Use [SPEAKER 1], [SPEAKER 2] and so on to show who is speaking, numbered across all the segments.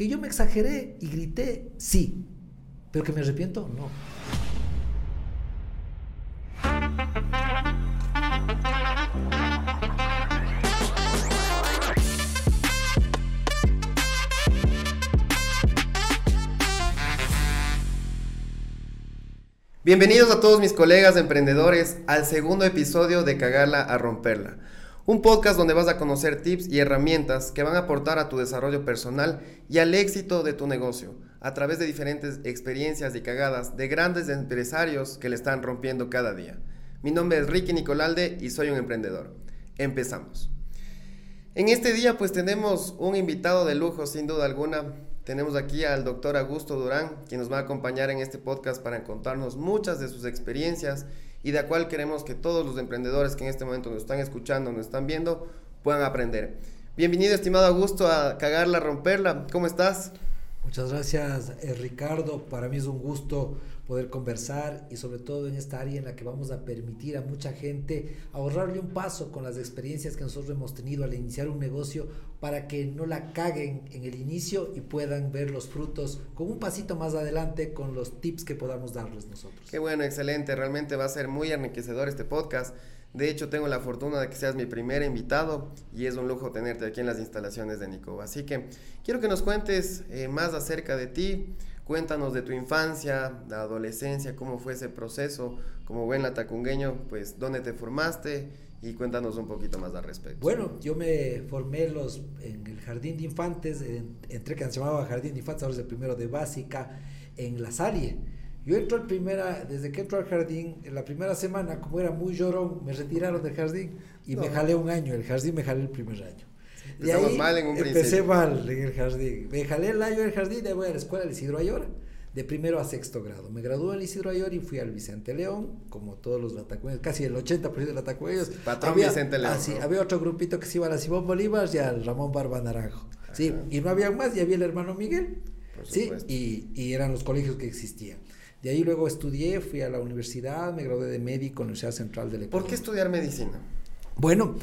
[SPEAKER 1] Que yo me exageré y grité, sí. Pero que me arrepiento, no.
[SPEAKER 2] Bienvenidos a todos mis colegas emprendedores al segundo episodio de Cagarla a Romperla. Un podcast donde vas a conocer tips y herramientas que van a aportar a tu desarrollo personal y al éxito de tu negocio a través de diferentes experiencias y cagadas de grandes empresarios que le están rompiendo cada día. Mi nombre es Ricky Nicolalde y soy un emprendedor. Empezamos. En este día pues tenemos un invitado de lujo sin duda alguna. Tenemos aquí al doctor Augusto Durán, quien nos va a acompañar en este podcast para contarnos muchas de sus experiencias y de la cual queremos que todos los emprendedores que en este momento nos están escuchando, nos están viendo, puedan aprender. Bienvenido, estimado Augusto, a Cagarla, Romperla. ¿Cómo estás?
[SPEAKER 1] Muchas gracias, eh, Ricardo. Para mí es un gusto poder conversar y sobre todo en esta área en la que vamos a permitir a mucha gente ahorrarle un paso con las experiencias que nosotros hemos tenido al iniciar un negocio para que no la caguen en el inicio y puedan ver los frutos con un pasito más adelante con los tips que podamos darles nosotros.
[SPEAKER 2] Qué bueno, excelente. Realmente va a ser muy enriquecedor este podcast. De hecho, tengo la fortuna de que seas mi primer invitado y es un lujo tenerte aquí en las instalaciones de Nico. Así que quiero que nos cuentes eh, más acerca de ti, Cuéntanos de tu infancia, la adolescencia, cómo fue ese proceso, como buen latacungueño, pues dónde te formaste y cuéntanos un poquito más al respecto.
[SPEAKER 1] Bueno, yo me formé los, en el jardín de infantes, entré que se llamaba jardín de infantes, ahora es el primero de básica, en La Salle. Yo entro el primera, desde que entro al jardín, en la primera semana, como era muy llorón, me retiraron del jardín y me jalé un año, el jardín me jalé el primer año.
[SPEAKER 2] Empezamos mal en un principio.
[SPEAKER 1] Empecé mal en el jardín. Me jalé el año en el jardín, de voy a la escuela de Isidro Ayora, de primero a sexto grado. Me gradué en Isidro Ayora y fui al Vicente León, como todos los latacueños, casi el 80% de latacueños.
[SPEAKER 2] Patrón Vicente León.
[SPEAKER 1] Había otro grupito que se iba a la Simón Bolívar y al Ramón Barba Naranjo. Sí, y no había más, y había el hermano Miguel. sí, y, y eran los colegios que existían. De ahí luego estudié, fui a la universidad, me gradué de médico en la Universidad Central del Ecuador.
[SPEAKER 2] ¿Por qué estudiar medicina?
[SPEAKER 1] Bueno,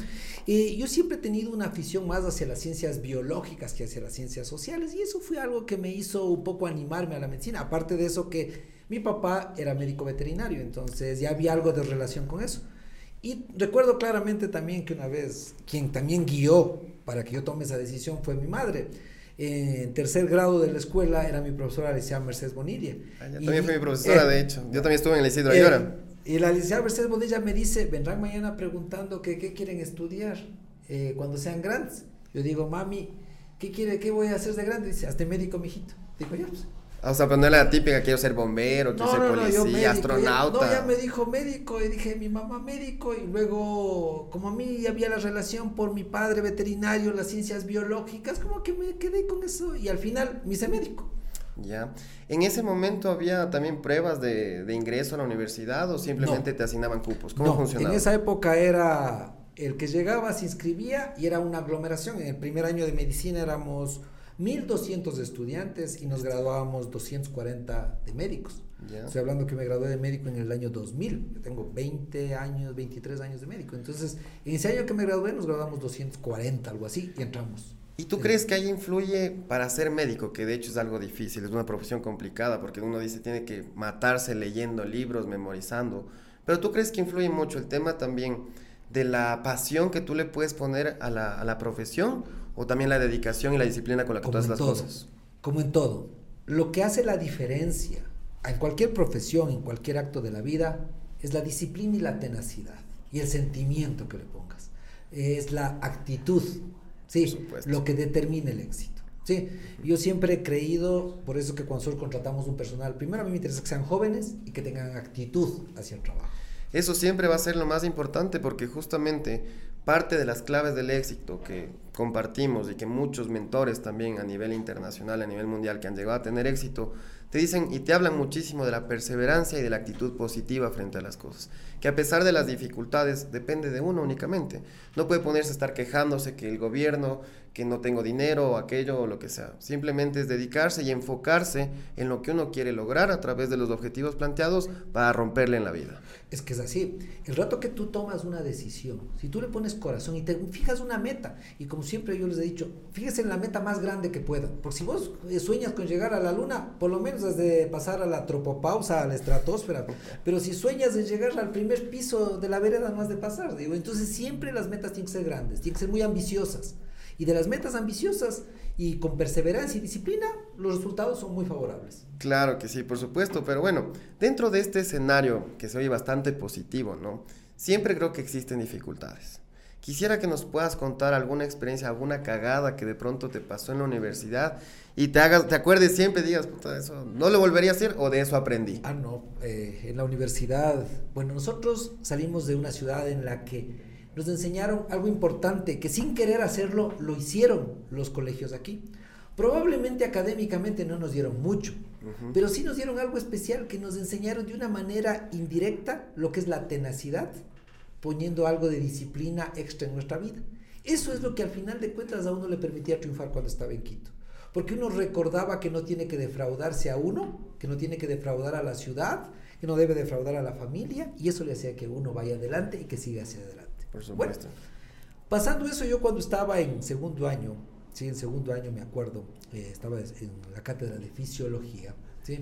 [SPEAKER 1] eh, yo siempre he tenido una afición más hacia las ciencias biológicas que hacia las ciencias sociales y eso fue algo que me hizo un poco animarme a la medicina. Aparte de eso que mi papá era médico veterinario, entonces ya había algo de relación con eso. Y recuerdo claramente también que una vez quien también guió para que yo tome esa decisión fue mi madre. En tercer grado de la escuela era mi profesora, Alicia Mercedes Bonilla.
[SPEAKER 2] Ah, también fue mi profesora, de hecho. Yo también estuve en el Isidro Ayora.
[SPEAKER 1] Y la licenciada Mercedes Bonilla me dice, vendrán mañana preguntando que qué quieren estudiar eh, cuando sean grandes. Yo digo, mami, ¿qué quiere, qué voy a hacer de grande? Dice, hazte médico, mijito. Digo, ya pues.
[SPEAKER 2] O sea, pero no era la típica, quiero ser bombero, quiero ser policía, astronauta.
[SPEAKER 1] no, ya me dijo médico y dije, mi mamá médico y luego, como a mí había la relación por mi padre veterinario, las ciencias biológicas, como que me quedé con eso y al final me hice médico.
[SPEAKER 2] Ya. ¿En ese momento había también pruebas de, de ingreso a la universidad o simplemente te asignaban cupos? ¿Cómo
[SPEAKER 1] no,
[SPEAKER 2] funcionaba?
[SPEAKER 1] En esa época era el que llegaba, se inscribía y era una aglomeración. En el primer año de medicina éramos 1.200 estudiantes y nos graduábamos 240 de médicos. Estoy hablando que me gradué de médico en el año 2000. Yo tengo 20 años, 23 años de médico. Entonces, en ese año que me gradué nos graduamos 240, algo así, y entramos.
[SPEAKER 2] ¿Y tú crees que ahí influye para ser médico? Que de hecho es algo difícil, es una profesión complicada, porque uno dice tiene que matarse leyendo libros, memorizando. Pero tú crees que influye mucho el tema también de la pasión que tú le puedes poner a la, a la profesión o también la dedicación y la disciplina con la que tú haces las cosas.
[SPEAKER 1] Como en todo. Lo que hace la diferencia en cualquier profesión, en cualquier acto de la vida, es la disciplina y la tenacidad y el sentimiento que le pongas. Es la actitud Sí, lo que determina el éxito. Sí, yo siempre he creído, por eso que cuando nosotros contratamos un personal, primero a mí me interesa que sean jóvenes y que tengan actitud hacia el trabajo.
[SPEAKER 2] Eso siempre va a ser lo más importante porque justamente parte de las claves del éxito que compartimos y que muchos mentores también a nivel internacional, a nivel mundial que han llegado a tener éxito, te dicen y te hablan muchísimo de la perseverancia y de la actitud positiva frente a las cosas. Que a pesar de las dificultades, depende de uno únicamente. No puede ponerse a estar quejándose que el gobierno, que no tengo dinero o aquello o lo que sea. Simplemente es dedicarse y enfocarse en lo que uno quiere lograr a través de los objetivos planteados para romperle en la vida.
[SPEAKER 1] Es que es así. El rato que tú tomas una decisión, si tú le pones corazón y te fijas una meta, y como siempre yo les he dicho, fíjese en la meta más grande que pueda. Porque si vos eh, sueñas con llegar a la luna, por lo menos desde pasar a la tropopausa, a la estratosfera. Pero si sueñas en llegar al primer piso de la vereda, no has de pasar. Digo, entonces siempre las metas tienen que ser grandes, tienen que ser muy ambiciosas. Y de las metas ambiciosas y con perseverancia y disciplina, los resultados son muy favorables.
[SPEAKER 2] Claro que sí, por supuesto, pero bueno, dentro de este escenario que se oye bastante positivo, ¿no? Siempre creo que existen dificultades. Quisiera que nos puedas contar alguna experiencia, alguna cagada que de pronto te pasó en la universidad y te hagas, te acuerdes siempre, digas, puta, eso no lo volvería a hacer o de eso aprendí.
[SPEAKER 1] Ah, no, eh, en la universidad, bueno, nosotros salimos de una ciudad en la que nos enseñaron algo importante, que sin querer hacerlo, lo hicieron los colegios aquí. Probablemente académicamente no nos dieron mucho, pero sí nos dieron algo especial, que nos enseñaron de una manera indirecta lo que es la tenacidad, poniendo algo de disciplina extra en nuestra vida. Eso es lo que al final de cuentas a uno le permitía triunfar cuando estaba en Quito. Porque uno recordaba que no tiene que defraudarse a uno, que no tiene que defraudar a la ciudad, que no debe defraudar a la familia, y eso le hacía que uno vaya adelante y que siga hacia adelante.
[SPEAKER 2] Por supuesto.
[SPEAKER 1] pasando eso, yo cuando estaba en segundo año, sí, en segundo año me acuerdo, eh, estaba en la cátedra de fisiología, ¿sí?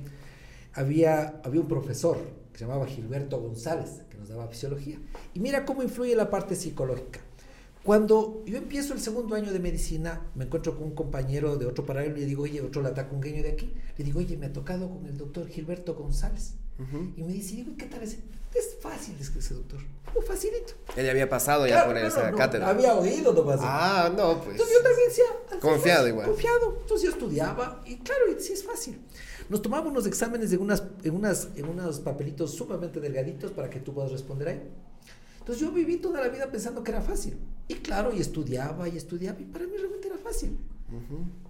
[SPEAKER 1] Había, había un profesor que se llamaba Gilberto González, que nos daba fisiología. Y mira cómo influye la parte psicológica. Cuando yo empiezo el segundo año de medicina, me encuentro con un compañero de otro paralelo y le digo, oye, otro latacungueño de aquí. Le digo, oye, me ha tocado con el doctor Gilberto González. Y me dice, digo, ¿qué tal ese? Es fácil, es que ese doctor. Muy facilito.
[SPEAKER 2] Él había pasado ya por esa cátedra.
[SPEAKER 1] Había oído nomás.
[SPEAKER 2] Ah, no, pues.
[SPEAKER 1] Entonces yo también decía.
[SPEAKER 2] Confiado igual.
[SPEAKER 1] Confiado. Entonces yo estudiaba y claro, sí es fácil. Nos tomamos unos exámenes en, unas, en, unas, en unos papelitos sumamente delgaditos para que tú puedas responder ahí. Entonces yo viví toda la vida pensando que era fácil. Y claro, y estudiaba y estudiaba y para mí realmente era fácil.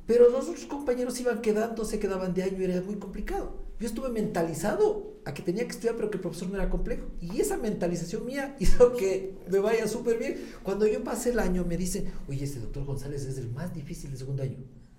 [SPEAKER 1] Pero los otros compañeros iban quedando, se quedaban de año y era muy complicado. Yo estuve mentalizado a que tenía que estudiar, pero que el profesor no era complejo. Y esa mentalización mía hizo que me vaya súper bien. Cuando yo pasé el año, me dicen, oye, este doctor González es el más difícil del segundo año.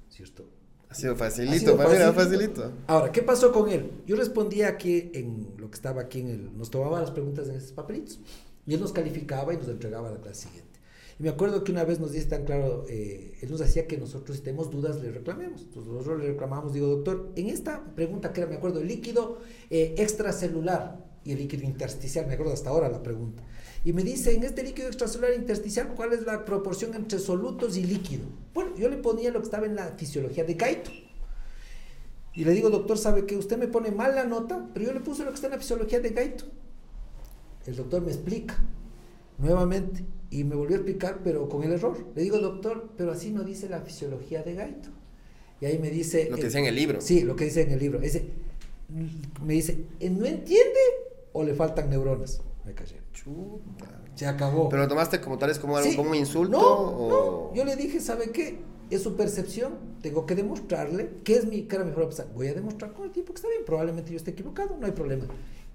[SPEAKER 1] ¿Cierto?
[SPEAKER 2] Ha sido facilito, para mí facilito.
[SPEAKER 1] Ahora, ¿qué pasó con él? Yo respondía aquí en lo que estaba aquí en el. Nos tomaba las preguntas en esos papelitos. Y él nos calificaba y nos entregaba la clase siguiente. Y me acuerdo que una vez nos dice tan claro, eh, él nos hacía que nosotros si tenemos dudas le reclamemos. Entonces nosotros le reclamamos, digo, doctor, en esta pregunta que era, me acuerdo, el líquido eh, extracelular y el líquido intersticial, me acuerdo hasta ahora la pregunta. Y me dice, en este líquido extracelular intersticial, ¿cuál es la proporción entre solutos y líquido? Bueno, yo le ponía lo que estaba en la fisiología de Gaito. Y le digo, doctor, ¿sabe que usted me pone mal la nota? Pero yo le puse lo que está en la fisiología de Gaito. El doctor me explica nuevamente y me volvió a explicar, pero con el error. Le digo, doctor, pero así no dice la fisiología de Gaito. Y ahí me dice...
[SPEAKER 2] Lo que dice en el libro.
[SPEAKER 1] Sí, lo que dice en el libro. Ese, me dice, ¿no entiende o le faltan neuronas? Me callé. Chuta. Se acabó.
[SPEAKER 2] ¿Pero lo tomaste como tal, es como algo, como un insulto?
[SPEAKER 1] No, no, yo le dije, ¿sabe qué? Es su percepción, tengo que demostrarle que es mi cara mejor a Voy a demostrar con el tiempo que está bien, probablemente yo esté equivocado, no hay problema.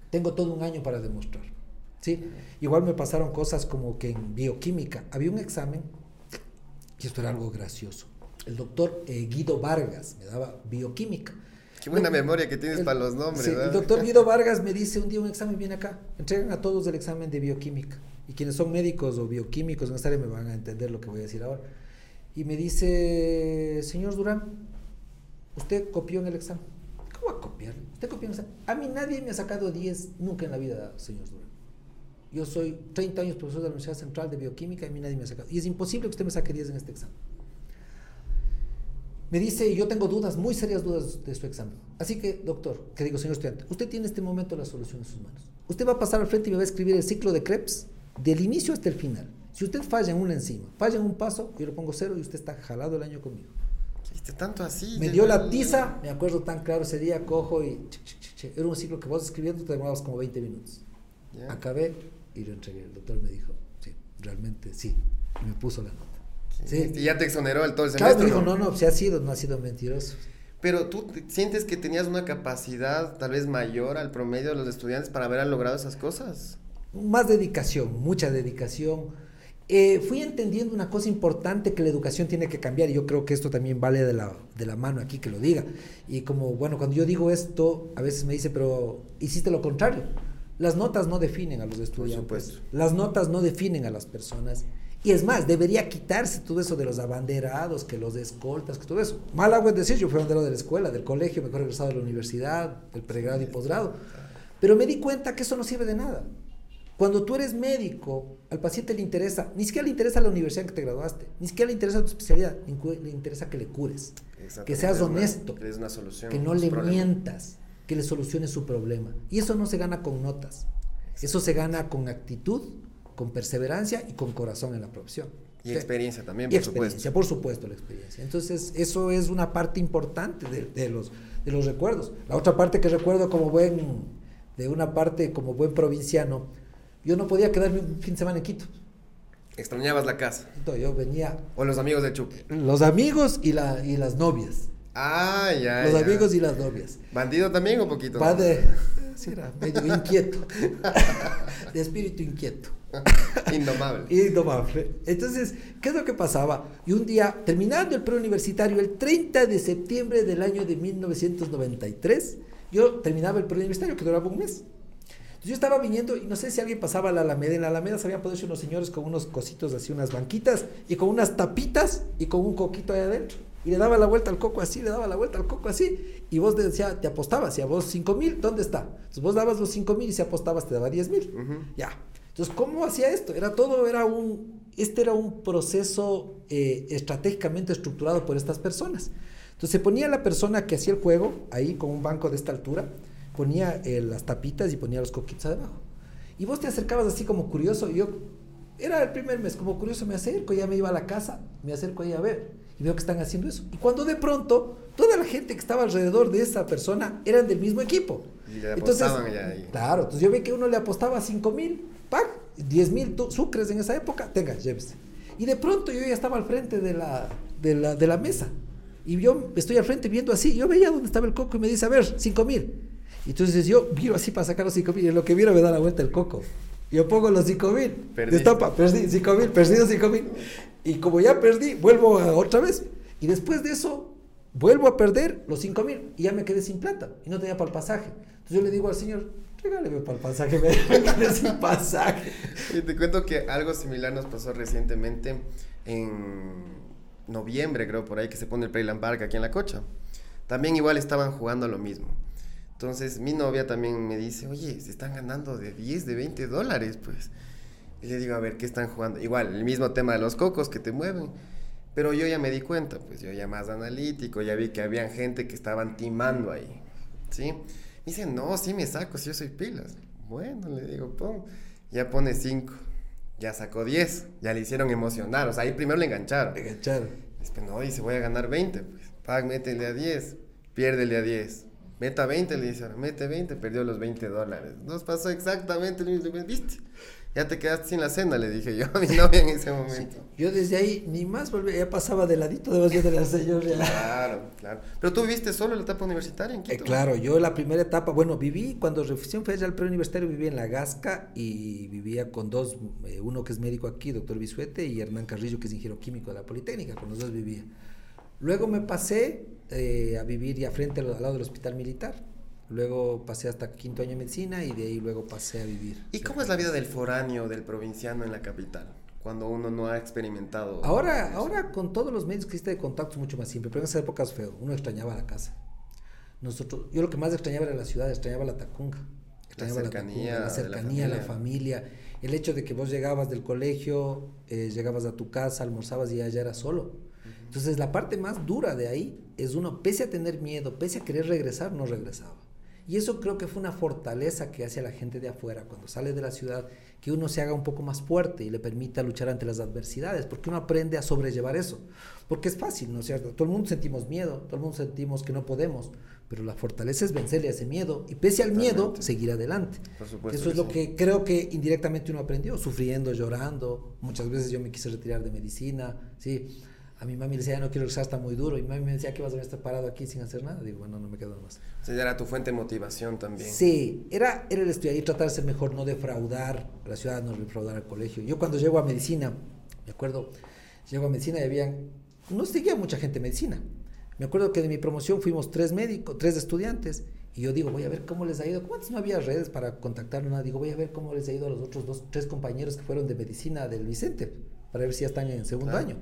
[SPEAKER 1] Tengo todo un año para demostrar. ¿sí? Igual me pasaron cosas como que en bioquímica había un examen, y esto era algo gracioso. El doctor eh, Guido Vargas me daba bioquímica.
[SPEAKER 2] Qué buena memoria que tienes para los nombres.
[SPEAKER 1] el doctor Guido Vargas me dice un día un examen, viene acá, entregan a todos el examen de bioquímica. Y quienes son médicos o bioquímicos en esta área me van a entender lo que voy a decir ahora. Y me dice, señor Durán, usted copió en el examen. ¿Cómo va a copiar? Usted copió en el examen. A mí nadie me ha sacado 10 nunca en la vida, señor Durán. Yo soy 30 años profesor de la Universidad Central de Bioquímica y a mí nadie me ha sacado. Y es imposible que usted me saque 10 en este examen. Me dice, yo tengo dudas, muy serias dudas de su examen. Así que, doctor, que digo, señor estudiante, usted tiene en este momento la solución en sus manos. Usted va a pasar al frente y me va a escribir el ciclo de Krebs del inicio hasta el final. Si usted falla en una enzima, falla en un paso, yo le pongo cero y usted está jalado el año conmigo.
[SPEAKER 2] ¿Viste tanto así?
[SPEAKER 1] Me dio la tiza, me acuerdo tan claro ese día, cojo y... Era un ciclo que vos escribiendo te demorabas como 20 minutos. Acabé, y lo entregué. El doctor me dijo, sí, realmente sí. me puso la nota.
[SPEAKER 2] Sí. Y ya te exoneró el todo el
[SPEAKER 1] semestre. Claro, dijo, no, no, se ha sido, no ha sido mentiroso.
[SPEAKER 2] Pero tú sientes que tenías una capacidad tal vez mayor al promedio de los estudiantes para haber logrado esas cosas.
[SPEAKER 1] Más dedicación, mucha dedicación. Eh, fui entendiendo una cosa importante que la educación tiene que cambiar y yo creo que esto también vale de la, de la mano aquí que lo diga. Y como, bueno, cuando yo digo esto, a veces me dice, pero hiciste lo contrario. Las notas no definen a los estudiantes.
[SPEAKER 2] Por supuesto.
[SPEAKER 1] Las notas no definen a las personas. Y es más, debería quitarse todo eso de los abanderados, que los escoltas, que todo eso. Mal hago es decir, yo fui abanderado de la escuela, del colegio, mejor egresado de la universidad, del pregrado y posgrado. Pero me di cuenta que eso no sirve de nada. Cuando tú eres médico, al paciente le interesa, ni siquiera le interesa la universidad en que te graduaste, ni siquiera le interesa tu especialidad, le interesa que le cures, que seas honesto,
[SPEAKER 2] que, una solución
[SPEAKER 1] que no le mientas, que le soluciones su problema. Y eso no se gana con notas, eso se gana con actitud, con perseverancia y con corazón en la profesión.
[SPEAKER 2] Y experiencia también, por
[SPEAKER 1] experiencia, por supuesto, la experiencia. Entonces, eso es una parte importante de, los, de los recuerdos. La otra parte que recuerdo como buen, de una parte como buen provinciano, yo no podía quedarme un fin de semana en Quito.
[SPEAKER 2] ¿Extrañabas la casa?
[SPEAKER 1] yo venía...
[SPEAKER 2] ¿O los amigos de Chup?
[SPEAKER 1] Los amigos y, la, y las novias.
[SPEAKER 2] Ah, ya.
[SPEAKER 1] Los amigos y las novias.
[SPEAKER 2] ¿Bandido también o poquito?
[SPEAKER 1] Padre, sí, era medio inquieto. de espíritu inquieto.
[SPEAKER 2] Indomable.
[SPEAKER 1] Indomable. Entonces, ¿qué es lo que pasaba? Y un día, terminando el preuniversitario, el 30 de septiembre del año de 1993, yo terminaba el preuniversitario, que duraba un mes. Entonces yo estaba viniendo y no sé si alguien pasaba a la Alameda. En la Alameda se habían puesto unos señores con unos cositos así, unas banquitas y con unas tapitas y con un coquito ahí adentro. Y le daba la vuelta al coco así, le daba la vuelta al coco así. Y vos decía, te apostabas. Y a vos 5 mil, ¿dónde está? Entonces vos dabas los 5 mil y si apostabas te daba 10 mil. Ya. Entonces, ¿cómo hacía esto? Era todo, era un, este era un proceso eh, estratégicamente estructurado por estas personas. Entonces se ponía la persona que hacía el juego ahí con un banco de esta altura, ponía eh, las tapitas y ponía los coquitos abajo. Y vos te acercabas así como curioso, yo, era el primer mes, como curioso me acerco, ya me iba a la casa, me acerco ahí a ver, y veo que están haciendo eso. Y cuando de pronto, toda la gente que estaba alrededor de esa persona eran del mismo equipo.
[SPEAKER 2] Y le apostaban ya ahí.
[SPEAKER 1] Claro, entonces yo vi que uno le apostaba 5 mil paga 10 mil sucres en esa época, tenga, llévese. Y de pronto yo ya estaba al frente de la, de la, de la mesa. Y yo estoy al frente viendo así. Yo veía dónde estaba el coco y me dice, a ver, 5 mil. Y entonces yo miro así para sacar los 5 mil. Y en lo que miro me da la vuelta el coco. Yo pongo los 5 mil. Destapa, perdí 5 mil, perdido 5 mil. Y como ya perdí, vuelvo a otra vez. Y después de eso, vuelvo a perder los 5 mil. Y ya me quedé sin plata. Y no tenía para el pasaje. Entonces yo le digo al señor, regáleme para el pasaje, me quedé sin pasaje.
[SPEAKER 2] Y te cuento que algo similar nos pasó recientemente en noviembre, creo, por ahí, que se pone el Playland Park aquí en La Cocha. También igual estaban jugando lo mismo. Entonces mi novia también me dice, oye, se están ganando de 10, de 20 dólares, pues. Y le digo, a ver, ¿qué están jugando? Igual, el mismo tema de los cocos que te mueven. Pero yo ya me di cuenta, pues yo ya más analítico, ya vi que había gente que estaban timando ahí, ¿sí? Me dice, no, sí me saco, si yo soy pilas. Bueno, le digo, pon. Ya pone 5. Ya sacó 10. Ya le hicieron emocionar. O sea, ahí primero le engancharon.
[SPEAKER 1] Le engancharon.
[SPEAKER 2] Dice, no, dice, voy a ganar 20. Pues, pag, métele a 10. Piérdele a 10. Meta 20, le dice, mete 20, perdió los 20 dólares. Nos pasó exactamente lo mismo. ¿Viste? Ya te quedaste sin la cena, le dije yo a mi novia en ese momento.
[SPEAKER 1] yo desde ahí ni más volví, ya pasaba de ladito de de la señora.
[SPEAKER 2] Claro, claro. Pero tú viviste solo la etapa universitaria en Quito.
[SPEAKER 1] Eh, claro, yo la primera etapa, bueno, viví cuando recién fue al preuniversitario, viví en La Gasca y vivía con dos, eh, uno que es médico aquí, doctor Bisuete, y Hernán Carrillo, que es ingeniero químico de la Politécnica, con los dos vivía. Luego me pasé eh, a vivir ya frente al lado del hospital militar Luego pasé hasta quinto año de medicina y de ahí luego pasé a vivir.
[SPEAKER 2] ¿Y cómo es la vida del foráneo, del provinciano en la capital? Cuando uno no ha experimentado.
[SPEAKER 1] Ahora, ahora con todos los medios que existe de contacto es mucho más simple, pero en esa época es feo. Uno extrañaba la casa. Nosotros, yo lo que más extrañaba era la ciudad, extrañaba la tacunga. Extrañaba
[SPEAKER 2] la cercanía,
[SPEAKER 1] la, cercanía la, familia. El hecho de que vos llegabas del colegio, eh, llegabas a tu casa, almorzabas y ya eras solo. Entonces la parte más dura de ahí es uno, pese a tener miedo, pese a querer regresar, no regresaba. Y eso creo que fue una fortaleza que hace a la gente de afuera cuando sale de la ciudad, que uno se haga un poco más fuerte y le permita luchar ante las adversidades, porque uno aprende a sobrellevar eso. Porque es fácil, ¿no es cierto? Todo el mundo sentimos miedo, todo el mundo sentimos que no podemos, pero la fortaleza es vencerle a ese miedo y pese al miedo, seguir adelante.
[SPEAKER 2] Por supuesto
[SPEAKER 1] eso es lo que creo que indirectamente uno aprendió, sufriendo, llorando. Muchas veces yo me quise retirar de medicina, ¿sí? A mi mami le decía, ya no quiero regresar, está muy duro. Y mi mami me decía, ¿qué vas a estar parado aquí sin hacer nada? Digo, bueno, no me quedo más.
[SPEAKER 2] O sea, era tu fuente de motivación también.
[SPEAKER 1] Sí, era, era el estudiar y tratar de ser mejor, no defraudar a la ciudad, no defraudar al colegio. Yo cuando llego a medicina, me acuerdo, llego a medicina y habían, no seguía mucha gente en medicina. Me acuerdo que de mi promoción fuimos tres médicos, tres estudiantes, y yo digo, voy a ver cómo les ha ido. ¿Cuántos no había redes para contactar? Nada. Digo, voy a ver cómo les ha ido a los otros dos, tres compañeros que fueron de medicina del Vicente, para ver si ya están en segundo año.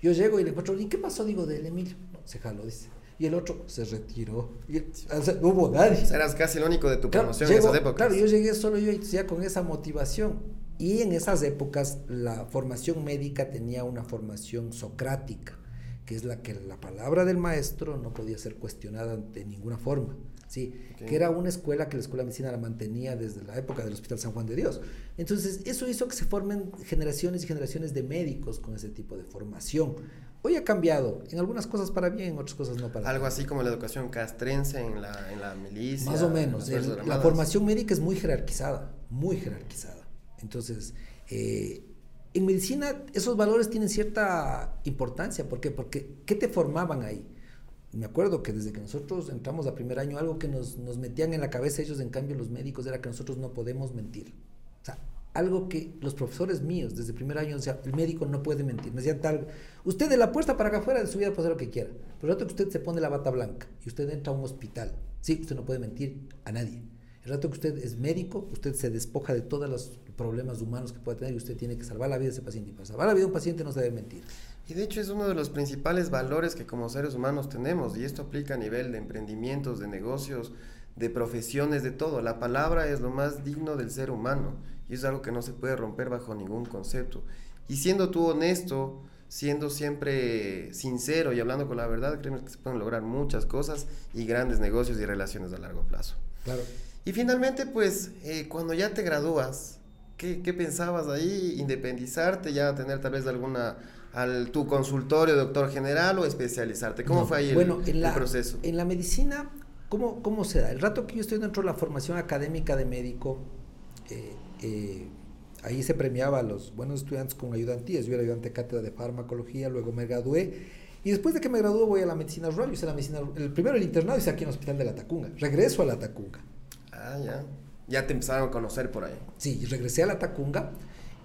[SPEAKER 1] Yo llego y le encuentro, ¿y qué pasó? Digo, del Emilio. No, se jaló, dice. Y el otro se retiró. Y o sea, no hubo nadie.
[SPEAKER 2] Eras casi el único de tu promoción en esas épocas.
[SPEAKER 1] Claro, yo llegué solo yo y ya con esa motivación. Y en esas épocas la formación médica tenía una formación socrática, que es la que la palabra del maestro no podía ser cuestionada de ninguna forma. ¿Sí? que era una escuela que la Escuela de Medicina la mantenía desde la época del Hospital San Juan de Dios. Entonces, eso hizo que se formen generaciones y generaciones de médicos con ese tipo de formación. Hoy ha cambiado, en algunas cosas para bien, en otras cosas no para
[SPEAKER 2] Algo así como la educación castrense en la, en la milicia.
[SPEAKER 1] Más o menos. la formación médica es muy jerarquizada, muy jerarquizada. Entonces, eh, en medicina esos valores tienen cierta importancia. ¿Por qué? Porque ¿qué te formaban ahí? Me acuerdo que desde que nosotros entramos a primer año, algo que nos, nos, metían en la cabeza ellos, en cambio los médicos, era que nosotros no podemos mentir. O sea, algo que los profesores míos desde primer año, o el médico no puede mentir. Me decían tal, usted de la puerta para acá afuera de su vida puede hacer lo que quiera, pero el rato que usted se pone la bata blanca y usted entra a un hospital, sí, usted no puede mentir a nadie. El rato que usted es médico, usted se despoja de todos los problemas humanos que puede tener y usted tiene que salvar la vida de ese paciente. Y para salvar la vida de un paciente no se debe mentir.
[SPEAKER 2] Y de hecho es uno de los principales valores que como seres humanos tenemos y esto aplica a nivel de emprendimientos, de negocios, de profesiones, de todo. La palabra es lo más digno del ser humano y es algo que no se puede romper bajo ningún concepto. Y siendo tú honesto, siendo siempre sincero y hablando con la verdad, creemos que se pueden lograr muchas cosas y grandes negocios y relaciones a largo plazo.
[SPEAKER 1] Claro.
[SPEAKER 2] Y finalmente, pues, eh, cuando ya te gradúas, ¿qué, ¿qué, pensabas ahí? ¿Independizarte, ya tener tal vez alguna al tu consultorio doctor general o especializarte? ¿Cómo fue ahí
[SPEAKER 1] bueno,
[SPEAKER 2] el,
[SPEAKER 1] en la,
[SPEAKER 2] proceso?
[SPEAKER 1] En la medicina, ¿cómo, ¿cómo se da? El rato que yo estoy dentro de la formación académica de médico, eh, eh, ahí se premiaba a los buenos estudiantes con ayudantías. Yo era ayudante de cátedra de farmacología, luego me gradué. Y después de que me gradué voy a la medicina rural. Yo hice la medicina, el primero el internado hice aquí en el hospital de la Tacunga. Regreso a la Tacunga.
[SPEAKER 2] Ah, ya. Ya te empezaron a conocer por ahí.
[SPEAKER 1] Sí, regresé a la Tacunga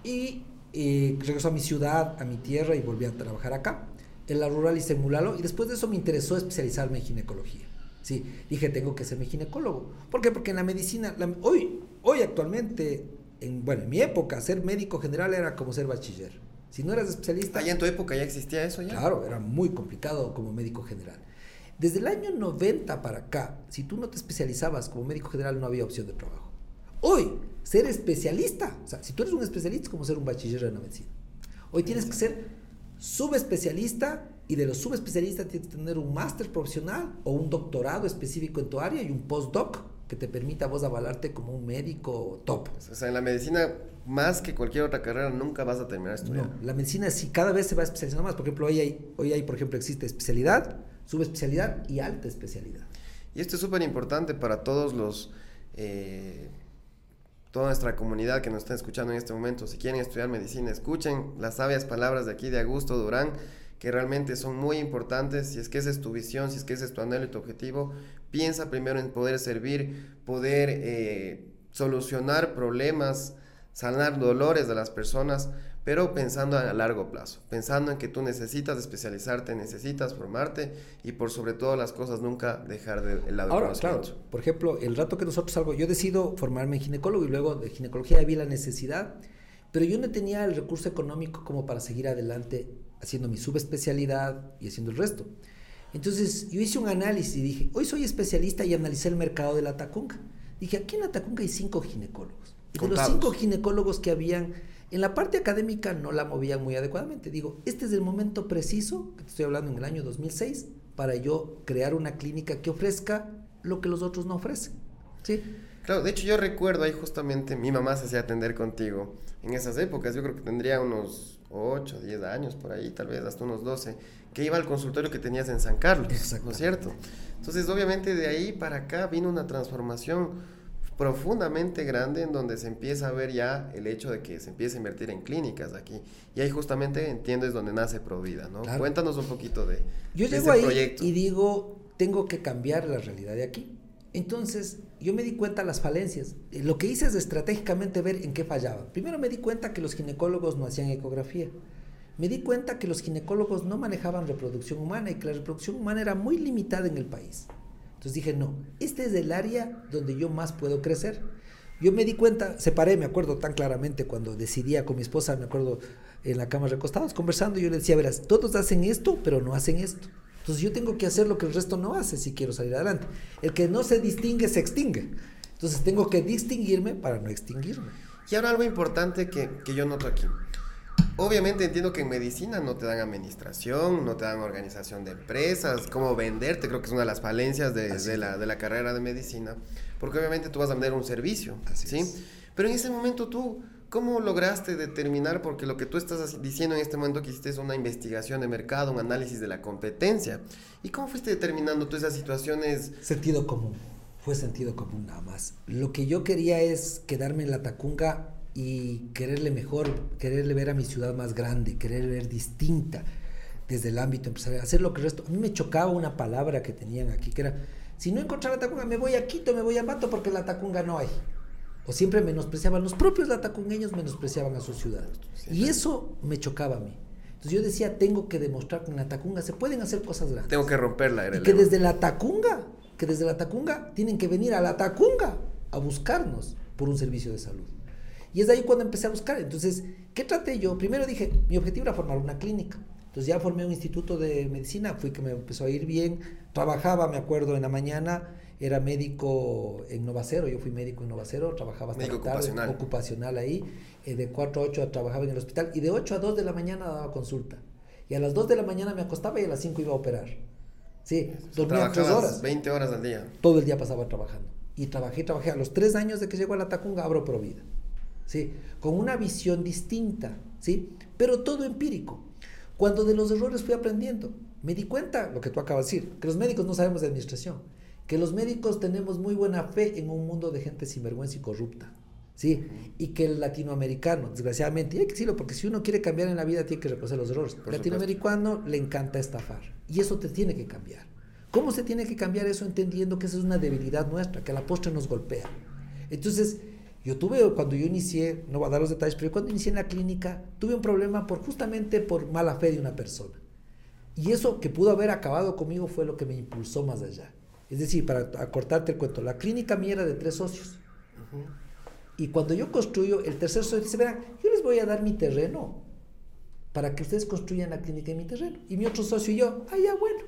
[SPEAKER 1] y eh, regresó a mi ciudad, a mi tierra y volví a trabajar acá. En la rural hice Mulalo y después de eso me interesó especializarme en ginecología. Sí, dije, tengo que ser mi ginecólogo. ¿Por qué? Porque en la medicina, hoy, hoy actualmente, en, bueno, en mi época, ser médico general era como ser bachiller. Si no eras especialista...
[SPEAKER 2] ¿Allá en tu época ya existía eso ya?
[SPEAKER 1] Claro, era muy complicado como médico general. Desde el año 90 para acá, si tú no te especializabas como médico general, no había opción de trabajo. Hoy, ser especialista, o sea, si tú eres un especialista, es como ser un bachiller en la medicina. Hoy tienes que ser subespecialista y de los subespecialistas tienes que tener un máster profesional o un doctorado específico en tu área y un postdoc que te permita a vos avalarte como un médico top.
[SPEAKER 2] O sea, en la medicina, más que cualquier otra carrera, nunca vas a terminar estudiando.
[SPEAKER 1] No, la medicina sí cada vez se va especializando más. Por ejemplo, hoy hay, hoy hay por ejemplo, existe especialidad, subespecialidad y alta especialidad.
[SPEAKER 2] Y esto es súper importante para todos los... Eh, toda nuestra comunidad que nos está escuchando en este momento, si quieren estudiar medicina, escuchen las sabias palabras de aquí de Augusto Durán, que realmente son muy importantes. Si es que esa es tu visión, si es que ese es tu anhelo y tu objetivo, piensa primero en poder servir, poder eh, solucionar problemas, sanar dolores de las personas, pero pensando a largo plazo, pensando en que tú necesitas especializarte, necesitas formarte y por sobre todo las cosas nunca dejar de lado
[SPEAKER 1] Ahora, claro, por ejemplo, el rato que nosotros salgo, yo decido formarme en ginecólogo y luego de ginecología vi la necesidad, pero yo no tenía el recurso económico como para seguir adelante haciendo mi subespecialidad y haciendo el resto. Entonces yo hice un análisis y dije, hoy soy especialista y analicé el mercado de la Tacunga. Dije, aquí en la Tacunga hay cinco ginecólogos. Y de los cinco ginecólogos que habían en la parte académica no la movían muy adecuadamente. Digo, este es el momento preciso, que te estoy hablando en el año 2006, para yo crear una clínica que ofrezca lo que los otros no ofrecen. ¿Sí?
[SPEAKER 2] Claro, de hecho yo recuerdo ahí justamente mi mamá se hacía atender contigo en esas épocas, yo creo que tendría unos 8, 10 años por ahí, tal vez hasta unos 12, que iba al consultorio que tenías en San Carlos, ¿no es cierto? Entonces obviamente de ahí para acá vino una transformación profundamente grande en donde se empieza a ver ya el hecho de que se empieza a invertir en clínicas aquí. Y ahí justamente entiendo es donde nace Provida, ¿no? Cuéntanos un poquito de,
[SPEAKER 1] Yo llego ahí proyecto. Y digo, tengo que cambiar la realidad de aquí. Entonces, yo me di cuenta de las falencias. Lo que hice es estratégicamente ver en qué fallaba. Primero me di cuenta que los ginecólogos no hacían ecografía. Me di cuenta que los ginecólogos no manejaban reproducción humana y que la reproducción humana era muy limitada en el país. Entonces dije, no, este es el área donde yo más puedo crecer. Yo me di cuenta, separé, me acuerdo tan claramente cuando decidía con mi esposa, me acuerdo en la cama recostados conversando, yo le decía, verás, todos hacen esto, pero no hacen esto. Entonces yo tengo que hacer lo que el resto no hace si quiero salir adelante. El que no se distingue, se extingue. Entonces tengo que distinguirme para no extinguirme.
[SPEAKER 2] Y ahora algo importante que, que yo noto aquí. Obviamente entiendo que en medicina no te dan administración, no te dan organización de empresas, cómo venderte, creo que es una de las falencias de, la, de la, carrera de medicina, porque obviamente tú vas a vender un servicio, ¿sí? Pero en ese momento tú, ¿cómo lograste determinar, porque lo que tú estás diciendo en este momento que hiciste es una investigación de mercado, un análisis de la competencia, ¿y cómo fuiste determinando tú esas situaciones?
[SPEAKER 1] Sentido común, fue sentido común nada más. Lo que yo quería es quedarme en la tacunga y quererle mejor, quererle ver a mi ciudad más grande, querer ver distinta desde el ámbito empresarial, hacer lo que el resto. A mí me chocaba una palabra que tenían aquí, que era, si no encontraba la Tacunga, me voy a Quito, me voy a Mato, porque la Tacunga no hay. O siempre menospreciaban, los propios latacungueños menospreciaban a su ciudad. y eso me chocaba a mí. Entonces yo decía, tengo que demostrar que en la Tacunga se pueden hacer cosas grandes.
[SPEAKER 2] Tengo que romperla.
[SPEAKER 1] Era y que desde la Tacunga, que desde la Tacunga tienen que venir a la Tacunga a buscarnos por un servicio de salud. Y es de ahí cuando empecé a buscar. Entonces, ¿qué traté yo? Primero dije, mi objetivo era formar una clínica. Entonces ya formé un instituto de medicina, fui que me empezó a ir bien. Trabajaba, me acuerdo, en la mañana, era médico en Novacero, yo fui médico en Novacero, trabajaba hasta
[SPEAKER 2] médico tarde, ocupacional.
[SPEAKER 1] ocupacional ahí. Eh, de 4 a 8 trabajaba en el hospital y de 8 a 2 de la mañana daba consulta. Y a las 2 de la mañana me acostaba y a las 5 iba a operar. Sí, dormía 3 horas.
[SPEAKER 2] 20 horas al día.
[SPEAKER 1] Todo el día pasaba trabajando. Y trabajé, trabajé. A los 3 años de que llegó a la Tacunga abro Provida. ¿Sí? Con una visión distinta, ¿sí? Pero todo empírico. Cuando de los errores fui aprendiendo, me di cuenta, lo que tú acabas de decir, que los médicos no sabemos de administración, que los médicos tenemos muy buena fe en un mundo de gente sinvergüenza y corrupta. ¿sí? Y que el latinoamericano, desgraciadamente, y hay que decirlo, porque si uno quiere cambiar en la vida tiene que reconocer los errores. El latinoamericano le encanta estafar y eso te tiene que cambiar. ¿Cómo se tiene que cambiar eso entendiendo que esa es una debilidad nuestra, que a la postre nos golpea? Entonces, yo tuve, cuando yo inicié, no voy a dar los detalles, pero cuando inicié en la clínica, tuve un problema por justamente por mala fe de una persona. Y eso que pudo haber acabado conmigo fue lo que me impulsó más allá. Es decir, para acortarte el cuento, la clínica mía era de tres socios. Y cuando yo construyo, el tercer socio dice, verán, yo les voy a dar mi terreno para que ustedes construyan la clínica en mi terreno. Y mi otro socio y yo, ah, ya, bueno.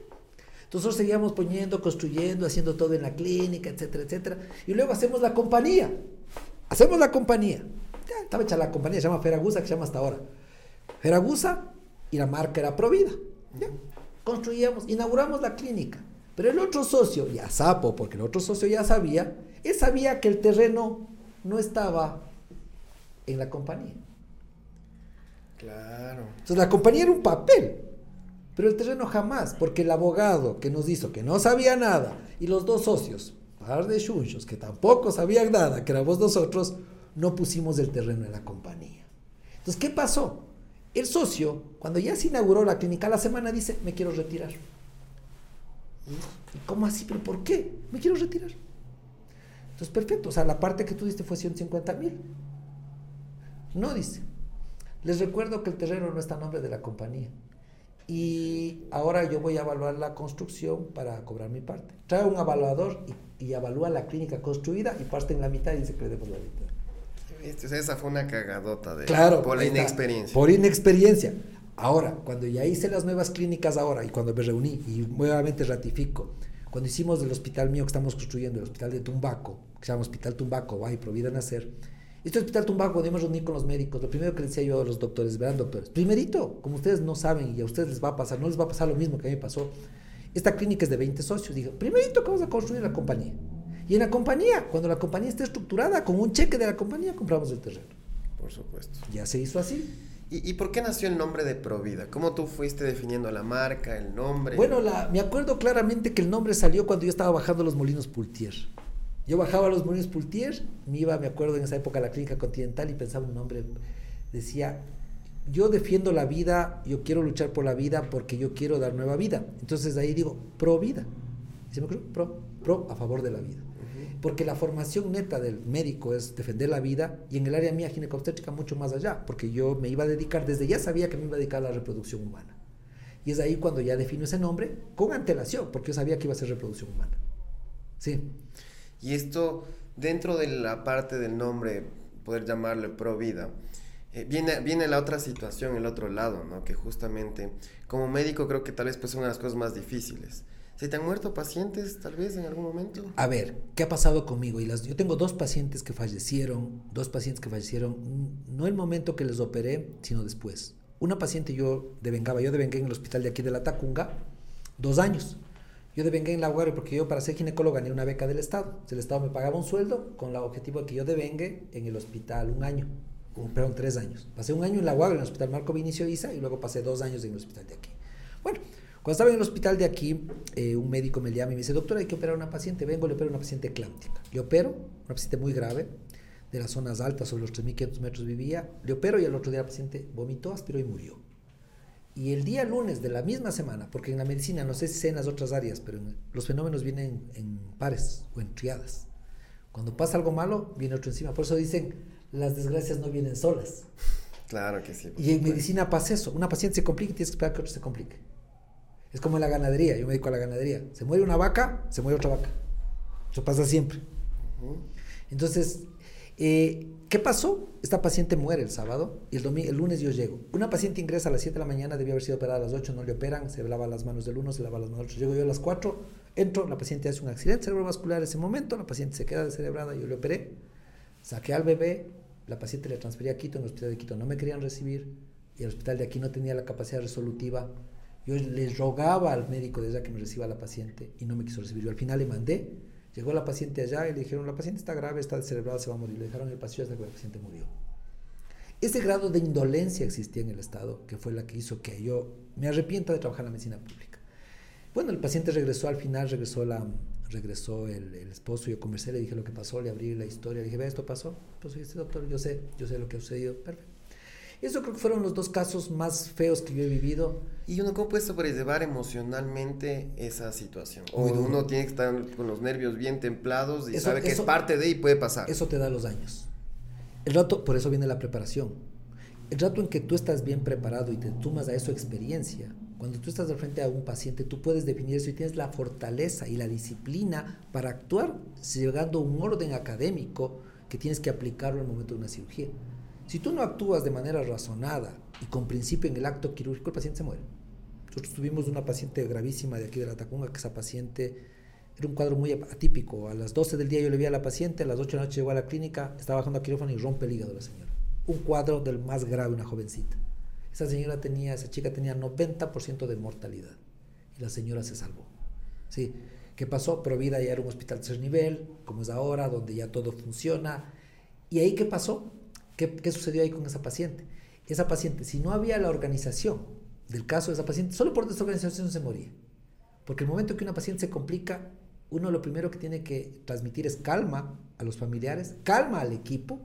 [SPEAKER 1] Entonces seguíamos poniendo, construyendo, haciendo todo en la clínica, etcétera, etcétera. Y luego hacemos la compañía. Hacemos la compañía. Ya, estaba hecha la compañía, se llama Feragusa, que se llama hasta ahora. Feragusa y la marca era Provida. ¿ya? Construíamos, inauguramos la clínica. Pero el otro socio, ya sapo, porque el otro socio ya sabía, él sabía que el terreno no estaba en la compañía.
[SPEAKER 2] Claro.
[SPEAKER 1] Entonces la compañía era un papel, pero el terreno jamás, porque el abogado que nos hizo que no sabía nada y los dos socios de chunchos que tampoco sabían nada, que éramos nosotros, no pusimos el terreno en la compañía. Entonces, ¿qué pasó? El socio, cuando ya se inauguró la clínica, la semana dice, me quiero retirar. ¿Cómo así? ¿Pero por qué? Me quiero retirar. Entonces, perfecto. O sea, la parte que tú diste fue 150 mil. No, dice. Les recuerdo que el terreno no está a nombre de la compañía. Y ahora yo voy a evaluar la construcción para cobrar mi parte. Trae un evaluador y y evalúa la clínica construida y parte en la mitad y dice que le demos la mitad.
[SPEAKER 2] esa fue una cagadota de
[SPEAKER 1] claro,
[SPEAKER 2] por la inexperiencia.
[SPEAKER 1] Por inexperiencia. Ahora, cuando ya hice las nuevas clínicas ahora y cuando me reuní y nuevamente ratifico, cuando hicimos del hospital mío que estamos construyendo, el hospital de Tumbaco, que se llama Hospital Tumbaco, va y Provida Nacer, este hospital Tumbaco, cuando me reuní con los médicos, lo primero que les decía yo a los doctores, verán doctores, primerito, como ustedes no saben y a ustedes les va a pasar, no les va a pasar lo mismo que a mí me pasó, esta clínica es de 20 socios. Digo, primerito que vamos a construir la compañía. Y en la compañía, cuando la compañía esté estructurada, con un cheque de la compañía, compramos el terreno.
[SPEAKER 2] Por supuesto.
[SPEAKER 1] Ya se hizo así.
[SPEAKER 2] ¿Y, por qué nació el nombre de Provida? ¿Cómo tú fuiste definiendo la marca, el nombre?
[SPEAKER 1] Bueno, la, me acuerdo claramente que el nombre salió cuando yo estaba bajando los molinos Pultier. Yo bajaba a los Molinos Pultier, me iba, me acuerdo en esa época a la clínica continental y pensaba un nombre, decía, yo defiendo la vida, yo quiero luchar por la vida porque yo quiero dar nueva vida. Entonces ahí digo, pro vida. se me ocurrió, pro, pro a favor de la vida. Porque la formación neta del médico es defender la vida y en el área mía ginecobstétrica mucho más allá, porque yo me iba a dedicar, desde ya sabía que me iba a dedicar a la reproducción humana. Y es ahí cuando ya defino ese nombre con antelación, porque yo sabía que iba a ser reproducción humana. Sí.
[SPEAKER 2] Y esto, dentro de la parte del nombre, poder llamarle pro vida, eh, viene, viene la otra situación, el otro lado, ¿no? Que justamente, como médico creo que tal vez pues de las cosas más difíciles. ¿Se te han muerto pacientes tal vez en algún momento?
[SPEAKER 1] A ver, ¿qué ha pasado conmigo? Y las, yo tengo dos pacientes que fallecieron, dos pacientes que fallecieron, no el momento que les operé, sino después. Una paciente yo devengaba, yo devengué en el hospital de aquí de la Tacunga, dos años. Yo devengué en la UAR porque yo para ser ginecólogo gané una beca del Estado. El Estado me pagaba un sueldo con el objetivo de que yo devengue en el hospital un año, perdón, tres años. Pasé un año en la UAR, en el hospital Marco Vinicio Isa, y luego pasé dos años en el hospital de aquí. Bueno, cuando estaba en el hospital de aquí, eh, un médico me llama y me dice, doctor, hay que operar una paciente. Vengo, le opero una paciente eclántica. Le opero, una paciente muy grave, de las zonas altas, sobre los 3.500 metros vivía. Le opero y al otro día la paciente vomitó, aspiró y murió. Y el día lunes de la misma semana, porque en la medicina, no sé si sé en las otras áreas, pero los fenómenos vienen en pares o en triadas. Cuando pasa algo malo, viene otro encima. Por eso dicen, las desgracias no vienen solas.
[SPEAKER 2] Claro que sí.
[SPEAKER 1] Y en medicina pasa eso. Una paciente se complica y tienes que esperar que otro se complique. Es como en la ganadería. Yo me dedico a la ganadería. Se muere una vaca, se muere otra vaca. Eso pasa siempre. Entonces, eh, ¿Qué pasó? Esta paciente muere el sábado y el, domingo, el lunes yo llego. Una paciente ingresa a las 7 de la mañana, debía haber sido operada a las 8, no le operan, se lava las manos del uno, se lava las manos del otro. Llego yo a las 4, entro, la paciente hace un accidente cerebrovascular en ese momento, la paciente se queda descerebrada, yo le operé, saqué al bebé, la paciente le transferí a Quito, en el hospital de Quito no me querían recibir y el hospital de aquí no tenía la capacidad resolutiva. Yo les rogaba al médico de que me reciba a la paciente y no me quiso recibir. Yo al final le mandé Llegó la paciente allá y le dijeron, la paciente está grave, está descerebrada, se va a morir. Le dejaron el pasillo hasta que la paciente murió. Ese grado de indolencia existía en el Estado, que fue la que hizo que yo me arrepienta de trabajar en la medicina pública. Bueno, el paciente regresó al final, regresó, la, regresó el, esposo, yo conversé, le dije lo que pasó, le abrí la historia, le dije, ve, esto pasó. Pues este doctor, yo sé, yo sé lo que ha sucedido. Perfecto. Eso creo que fueron los dos casos más feos que yo he vivido.
[SPEAKER 2] ¿Y uno cómo puede sobrellevar emocionalmente esa situación? O uno tiene que estar con los nervios bien templados y sabe que es parte de y puede pasar.
[SPEAKER 1] Eso te da los años. El rato, por eso viene la preparación. El rato en que tú estás bien preparado y te tomas a eso experiencia, cuando tú estás de frente a un paciente, tú puedes definir eso y tienes la fortaleza y la disciplina para actuar llegando a un orden académico que tienes que aplicarlo en el momento de una cirugía. Si tú no actúas de manera razonada y con principio en el acto quirúrgico, el paciente se muere. Nosotros tuvimos una paciente gravísima de aquí de la Tacunga, que esa paciente era un cuadro muy atípico. A las 12 del día yo le vi a la paciente, a las 8 de la noche llegó a la clínica, estaba bajando a quirófano y rompe el hígado la señora. Un cuadro del más grave, una jovencita. Esa señora tenía, esa chica tenía 90% de mortalidad y la señora se salvó. ¿Sí? ¿Qué pasó? Provida ya era un hospital de tercer nivel, como es ahora, donde ya todo funciona. ¿Y ahí qué pasó? ¿Qué, sucedió ahí con esa paciente? Esa paciente, si no había la organización del caso de esa paciente, solo por desorganización se moría. Porque el momento que una paciente se complica, uno lo primero que tiene que transmitir es calma a los familiares, calma al equipo,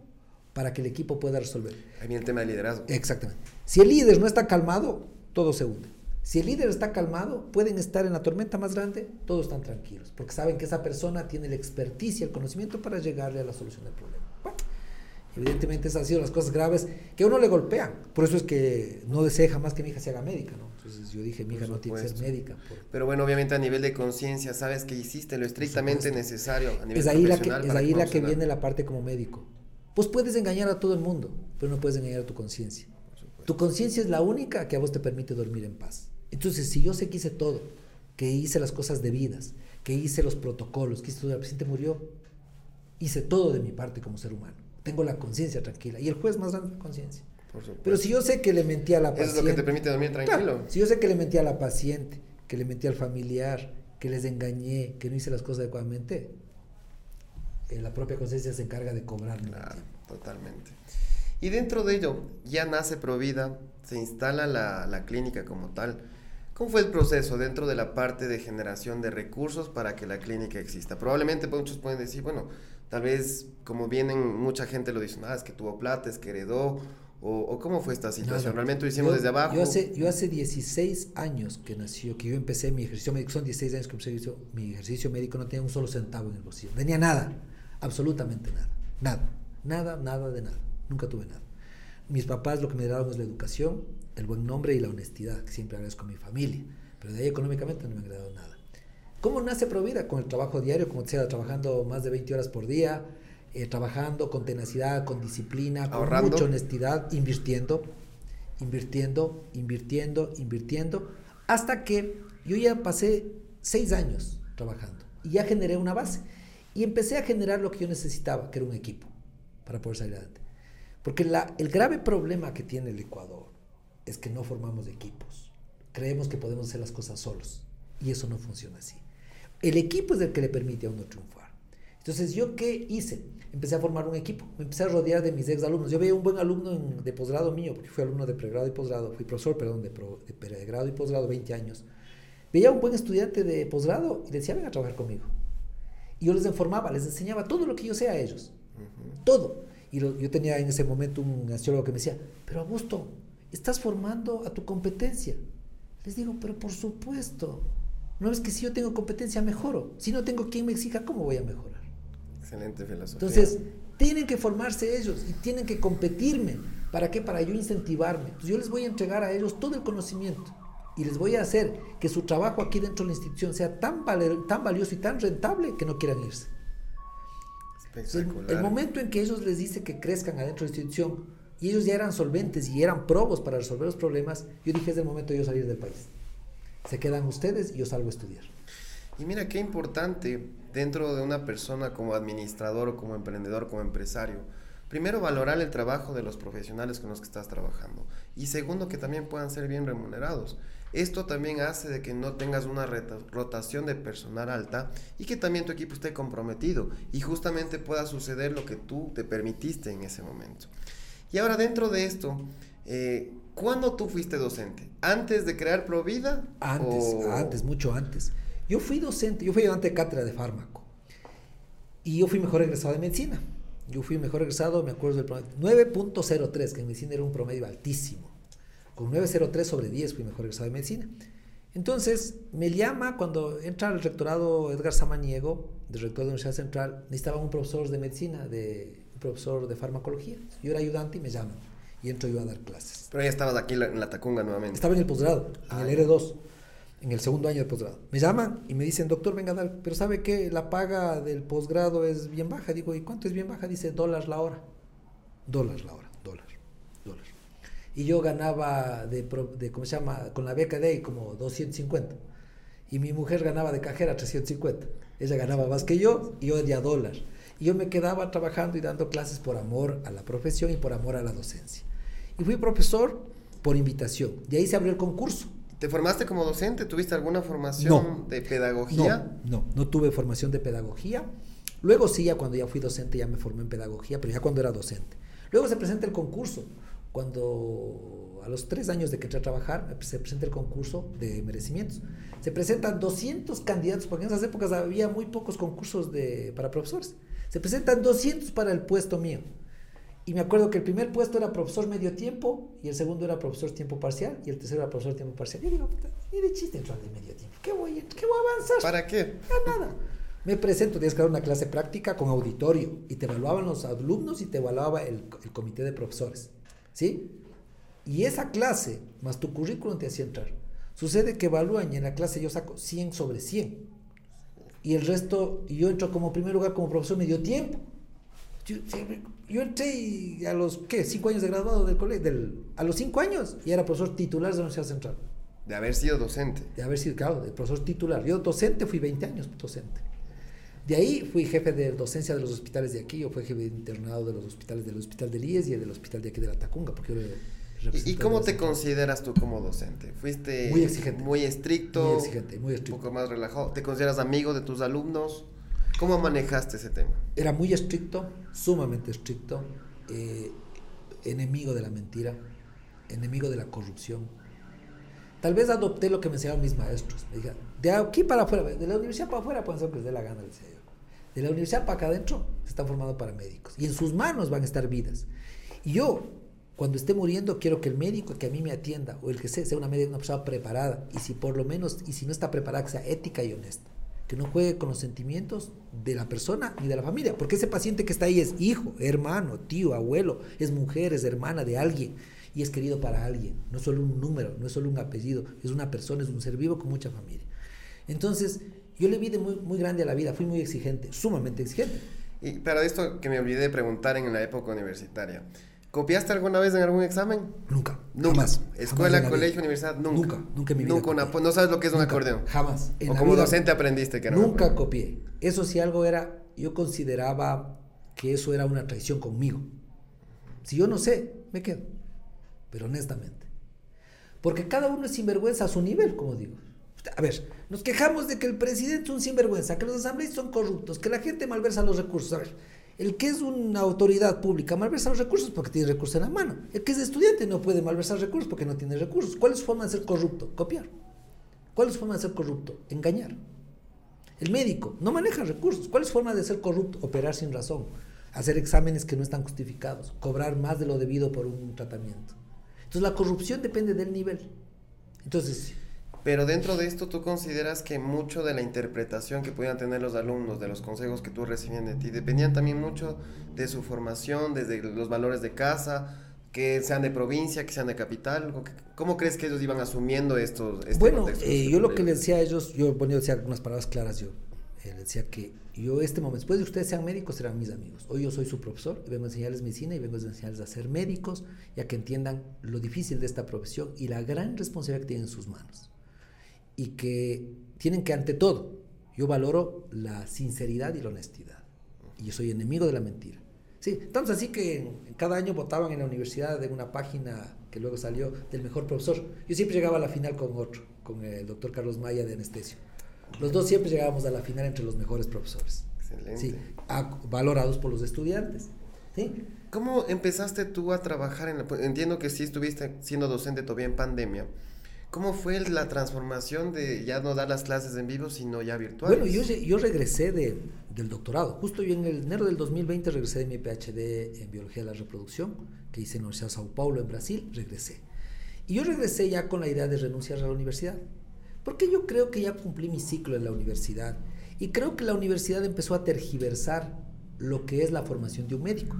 [SPEAKER 1] para que el equipo pueda resolver.
[SPEAKER 2] Ahí viene el tema del liderazgo.
[SPEAKER 1] Exactamente. Si el líder no está calmado, todo se hunde. Si el líder está calmado, pueden estar en la tormenta más grande, todos están tranquilos, porque saben que esa persona tiene la experticia, el conocimiento para llegarle a la solución del problema. Evidentemente esas han sido las cosas graves que a uno le golpean. Por eso es que no desee jamás que mi hija se haga médica, ¿no? Entonces yo dije, mi hija no tiene que ser médica.
[SPEAKER 2] Pero bueno, obviamente a nivel de conciencia, sabes que hiciste lo estrictamente necesario a nivel
[SPEAKER 1] es ahí la que, Es ahí la que viene la parte como médico. Pues puedes engañar a todo el mundo, pero no puedes engañar a tu conciencia. Tu conciencia es la única que a vos te permite dormir en paz. Entonces, si yo sé que hice todo, que hice las cosas debidas, que hice los protocolos, que hice todo, el paciente murió, hice todo de mi parte como ser humano tengo la conciencia tranquila. Y el juez más grande la conciencia. Pero si yo sé que le mentí a la paciente.
[SPEAKER 2] Eso es lo que te permite dormir tranquilo.
[SPEAKER 1] si yo sé que le mentí a la paciente, que le mentí al familiar, que les engañé, que no hice las cosas adecuadamente, eh, la propia conciencia se encarga de cobrarme.
[SPEAKER 2] Claro, totalmente. Y dentro de ello, ya nace Provida, se instala la, la clínica como tal. ¿Cómo fue el proceso dentro de la parte de generación de recursos para que la clínica exista? Probablemente muchos pueden decir, bueno, tal vez como vienen, mucha gente lo dice, ah, es que tuvo plata, es que heredó, o, cómo fue esta situación. ¿Realmente lo hicimos desde abajo?
[SPEAKER 1] Yo hace, yo hace 16 años que nació, que yo empecé mi ejercicio médico, son 16 años que empecé mi ejercicio médico, no tenía un solo centavo en el bolsillo, no tenía nada, absolutamente nada, nada, nada, nada de nada, nunca tuve nada. Mis papás lo que me dieron es la educación, el buen nombre y la honestidad, que siempre agradezco a mi familia, pero de ahí económicamente no me han dado nada. ¿Cómo nace Provida? Con el trabajo diario, como decía, trabajando más de 20 horas por día, eh, trabajando con tenacidad, con disciplina, con mucha honestidad, invirtiendo, invirtiendo, invirtiendo, invirtiendo, hasta que yo ya pasé seis años trabajando y ya generé una base. Y empecé a generar lo que yo necesitaba, que era un equipo, para poder salir adelante. Porque la, el grave problema que tiene el Ecuador es que no formamos equipos. Creemos que podemos hacer las cosas solos. Y eso no funciona así. El equipo es el que le permite a uno triunfar. Entonces, ¿yo qué hice? Empecé a formar un equipo. Me empecé a rodear de mis ex alumnos. Yo veía un buen alumno de posgrado mío, porque fui alumno de pregrado y posgrado. Fui profesor, perdón, de, de pregrado y posgrado, 20 años. Veía un buen estudiante de posgrado y decía, ven a trabajar conmigo. Y yo les informaba, les enseñaba todo lo que yo sé a ellos. Todo. Y yo tenía en ese momento un astrólogo que me decía, pero Augusto, estás formando a tu competencia. Les digo, pero por supuesto, no es que si yo tengo competencia mejoro, si no tengo quien me exija, ¿cómo voy a mejorar?
[SPEAKER 2] Excelente filosofía.
[SPEAKER 1] Entonces, tienen que formarse ellos y tienen que competirme. ¿Para qué? Para yo incentivarme. Entonces, yo les voy a entregar a ellos todo el conocimiento y les voy a hacer que su trabajo aquí dentro de la institución sea tan, tan valioso y tan rentable que no quieran irse. El, el, momento en que ellos les dice que crezcan adentro de la institución, y ellos ya eran solventes y eran probos para resolver los problemas, yo dije es el momento de yo salir del país. Se quedan ustedes y yo salgo a estudiar.
[SPEAKER 2] Y mira qué importante dentro de una persona como administrador o como emprendedor, como empresario. Primero, valorar el trabajo de los profesionales con los que estás trabajando. Y segundo, que también puedan ser bien remunerados. Esto también hace de que no tengas una rotación de personal alta y que también tu equipo esté comprometido y justamente pueda suceder lo que tú te permitiste en ese momento. Y ahora dentro de esto, eh, ¿cuándo tú fuiste docente? ¿Antes de crear Provida?
[SPEAKER 1] Antes, antes, mucho antes. Yo fui docente, yo fui ayudante de cátedra de fármaco. Y yo fui mejor egresado de medicina. Yo fui mejor egresado, me acuerdo del promedio, 9.03, que en medicina era un promedio altísimo. Con 9.03 sobre 10 fui mejor egresado de medicina. Entonces, me llama cuando entra al rectorado Edgar Samaniego, del rector de la Universidad Central, necesitaba un profesor de medicina, de profesor de farmacología. Yo era ayudante y me llaman. Y entro yo a dar clases.
[SPEAKER 2] Pero ya estabas aquí en la Tacunga nuevamente.
[SPEAKER 1] Estaba en el posgrado, en el ah, R2, en el segundo año de posgrado. Me llaman y me dicen, doctor, venga a dar, pero ¿sabe qué? La paga del posgrado es bien baja. Digo, ¿y cuánto es bien baja? Dice, dólar la hora. Dólar la hora, dólar, dólar. Y yo ganaba de, de, ¿cómo se llama? Con la beca de ahí como 250. Y mi mujer ganaba de cajera 350. Ella ganaba más que yo y yo ya dólar. Y yo me quedaba trabajando y dando clases por amor a la profesión y por amor a la docencia. Y fui profesor por invitación. De ahí se abrió el concurso.
[SPEAKER 2] ¿Te formaste como docente? ¿Tuviste alguna formación de pedagogía?
[SPEAKER 1] No, no, no tuve formación de pedagogía. Luego sí, ya cuando ya fui docente ya me formé en pedagogía, pero ya cuando era docente. Luego se presenta el concurso. Cuando a los tres años de que entré a trabajar, se presenta el concurso de merecimientos. Se presentan 200 candidatos, porque en esas épocas había muy pocos concursos de, para profesores. Se presentan 200 para el puesto mío. Y me acuerdo que el primer puesto era profesor medio tiempo, y el segundo era profesor tiempo parcial, y el tercero era profesor tiempo parcial. Y yo digo, ni de chiste entrar de medio tiempo. ¿Qué voy, qué voy a avanzar?
[SPEAKER 2] ¿Para qué?
[SPEAKER 1] Ya nada. Me presento, tienes que dar una clase práctica con auditorio, y te evaluaban los alumnos y te evaluaba el, el comité de profesores. ¿Sí? Y esa clase, más tu currículum te hacía entrar. Sucede que evalúan y en la clase yo saco 100 sobre 100 y el resto, y yo entro como primer lugar como profesor medio tiempo. Yo, entré a los, ¿qué? Cinco años de graduado del colegio, del, a los cinco años, y era profesor titular de la Universidad Central.
[SPEAKER 2] De haber sido docente.
[SPEAKER 1] De haber sido, claro, de profesor titular. Yo docente fui 20 años docente. De ahí fui jefe de docencia de los hospitales de aquí, yo fui jefe de internado de los hospitales del Hospital del IES y del Hospital de aquí de la Tacunga, porque yo
[SPEAKER 2] ¿Y cómo te consideras tú como docente? ¿Fuiste
[SPEAKER 1] muy exigente?
[SPEAKER 2] Muy estricto.
[SPEAKER 1] Muy exigente, muy estricto.
[SPEAKER 2] Un poco más relajado. ¿Te consideras amigo de tus alumnos? ¿Cómo manejaste ese tema?
[SPEAKER 1] Era muy estricto, sumamente estricto, eh, enemigo de la mentira, enemigo de la corrupción. Tal vez adopté lo que me enseñaron mis maestros. Me dijeron, de aquí para afuera, de la universidad para afuera pueden ser que les dé la gana, decía yo. De la universidad para acá adentro se están formando paramédicos. Y en sus manos van a estar vidas. Y yo, cuando esté muriendo, quiero que el médico que a mí me atienda, o el que sea, sea una, una persona preparada. Y si por lo menos, y si no está preparada, que sea ética y honesta. Que no juegue con los sentimientos de la persona ni de la familia. Porque ese paciente que está ahí es hijo, hermano, tío, abuelo, es mujer, es hermana de alguien y es querido para alguien. No es solo un número, no es solo un apellido, es una persona, es un ser vivo con mucha familia. Entonces, yo le vi de muy, muy grande a la vida, fui muy exigente, sumamente exigente.
[SPEAKER 2] Y para esto que me olvidé de preguntar en la época universitaria. ¿Copiaste alguna vez en algún examen?
[SPEAKER 1] Nunca.
[SPEAKER 2] Nunca.
[SPEAKER 1] Jamás.
[SPEAKER 2] Escuela,
[SPEAKER 1] Jamás
[SPEAKER 2] colegio, universidad, nunca.
[SPEAKER 1] Nunca, nunca en mi vida
[SPEAKER 2] Nunca una- no sabes lo que es un acordeón.
[SPEAKER 1] Jamás. En
[SPEAKER 2] o como
[SPEAKER 1] vida
[SPEAKER 2] docente aprendiste que no.
[SPEAKER 1] Nunca copié. Eso si algo era, yo consideraba que eso era una traición conmigo. Si yo no sé, me quedo. Pero honestamente. Porque cada uno es sinvergüenza a su nivel, como digo. A ver, nos quejamos de que el presidente es un sinvergüenza, que los asambleístas son corruptos, que la gente malversa los recursos. A ver, el que es una autoridad pública malversa los recursos porque tiene recursos en la mano. El que es estudiante no puede malversar recursos porque no tiene recursos. ¿Cuál es su forma de ser corrupto? Copiar. ¿Cuál es su forma de ser corrupto? Engañar. El médico no maneja recursos. ¿Cuál es su forma de ser corrupto? Operar sin razón. Hacer exámenes que no están justificados. Cobrar más de lo debido por un tratamiento. Entonces la corrupción depende del nivel. Entonces,
[SPEAKER 2] Pero dentro de esto, ¿tú consideras que mucho de la interpretación que podían tener los alumnos, de los consejos que tú recibían de ti, dependían también mucho de su formación, desde los valores de casa, que sean de provincia, que sean de capital? ¿O que- ¿Cómo crees que ellos iban asumiendo estos este
[SPEAKER 1] bueno,
[SPEAKER 2] contexto
[SPEAKER 1] eh, yo lo que les decía a ellos, yo ponía decía algunas palabras claras, yo eh, les decía que yo este momento, después de ustedes sean médicos, serán mis amigos. Hoy yo soy su profesor y vengo a enseñarles medicina y vengo a enseñarles a ser médicos, ya que entiendan lo difícil de esta profesión y la gran responsabilidad que tienen en sus manos. Y que tienen que, ante todo, yo valoro la sinceridad y la honestidad. Y yo soy enemigo de la mentira. Sí, tanto así que cada año votaban en la universidad de una página que luego salió del mejor profesor. Yo siempre llegaba a la final con otro, con el doctor Carlos Maya de anestesio. Los dos siempre llegábamos a la final entre los mejores profesores.
[SPEAKER 2] Excelente.
[SPEAKER 1] Sí, a- valorados por los estudiantes. ¿sí?
[SPEAKER 2] ¿Cómo empezaste tú a trabajar en la... Entiendo que sí estuviste siendo docente todavía en pandemia. ¿Cómo fue la transformación de ya no dar las clases en vivo, sino ya virtuales?
[SPEAKER 1] Bueno, yo, yo regresé de, del doctorado. Justo yo en el enero del 2020 regresé de mi PhD en Biología de la Reproducción, que hice en la Universidad de Sao Paulo, en Brasil, regresé. Y yo regresé ya con la idea de renunciar a la universidad. Porque yo creo que ya cumplí mi ciclo en la universidad. Y creo que la universidad empezó a tergiversar lo que es la formación de un médico.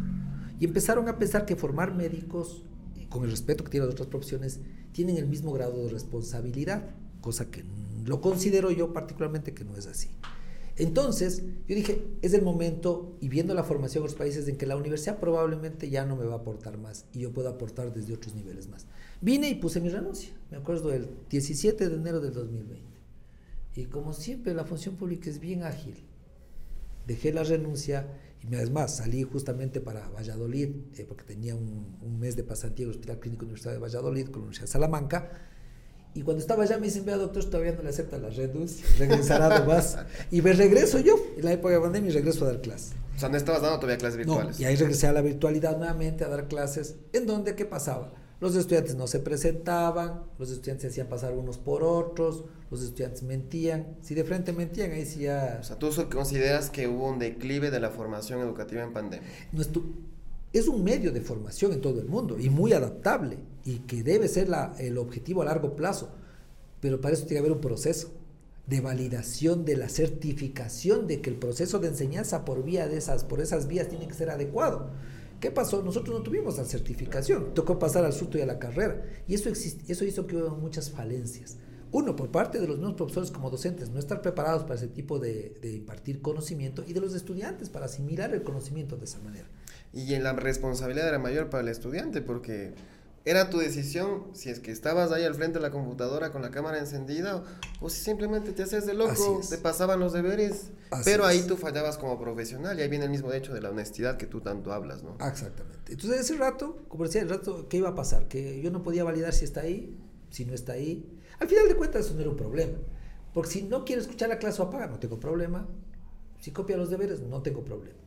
[SPEAKER 1] Y empezaron a pensar que formar médicos, con el respeto que tienen las otras profesiones, tienen el mismo grado de responsabilidad, cosa que lo considero yo particularmente que no es así. Entonces, yo dije, es el momento, y viendo la formación en los países, en que la universidad probablemente ya no me va a aportar más y yo puedo aportar desde otros niveles más. Vine y puse mi renuncia, me acuerdo del 17 de enero del 2020. Y como siempre, la función pública es bien ágil. Dejé la renuncia y además salí justamente para Valladolid, eh, porque tenía un, un mes de pasantía en el Hospital Clínico Universidad de Valladolid con la Universidad de Salamanca. Y cuando estaba allá me dicen, vea doctor, todavía no le acepta la renuncia, regresará nomás. Y me regreso yo, en la época de pandemia, y regreso a dar clases.
[SPEAKER 2] O sea, no estabas dando todavía clases
[SPEAKER 1] No,
[SPEAKER 2] virtuales.
[SPEAKER 1] y ahí regresé a la virtualidad nuevamente a dar clases, en donde, ¿qué pasaba? Los estudiantes no se presentaban, los estudiantes se hacían pasar unos por otros, los estudiantes mentían. Si de frente mentían, ahí sí ya...
[SPEAKER 2] O sea, tú consideras que hubo un declive de la formación educativa en pandemia.
[SPEAKER 1] nuestro- es un medio de formación en todo el mundo y muy adaptable y que debe ser la- el objetivo a largo plazo. Pero para eso tiene que haber un proceso de validación de la certificación de que el proceso de enseñanza por vía de esas, por esas vías tiene que ser adecuado. ¿Qué pasó? Nosotros no tuvimos la certificación, tocó pasar al surto y a la carrera. Y eso, eso hizo que hubo muchas falencias. Uno, por parte de los mismos profesores como docentes, no estar preparados para ese tipo de, de impartir conocimiento y de los estudiantes para asimilar el conocimiento de esa manera.
[SPEAKER 2] Y en la responsabilidad era mayor para el estudiante porque era tu decisión si es que estabas ahí al frente de la computadora con la cámara encendida o, o si simplemente te hacías de loco, te pasaban los deberes,
[SPEAKER 1] Así
[SPEAKER 2] pero ahí
[SPEAKER 1] es.
[SPEAKER 2] tú fallabas como profesional y ahí viene el mismo hecho de la honestidad que tú tanto hablas, ¿no?
[SPEAKER 1] Exactamente. Entonces, ese rato, como decía, el rato, ¿qué iba a pasar? Que yo no podía validar si está ahí, si no está ahí. Al final de cuentas, eso no era un problema. Porque si no quiere escuchar la clase o apaga, no tengo problema. Si copia los deberes, no tengo problema.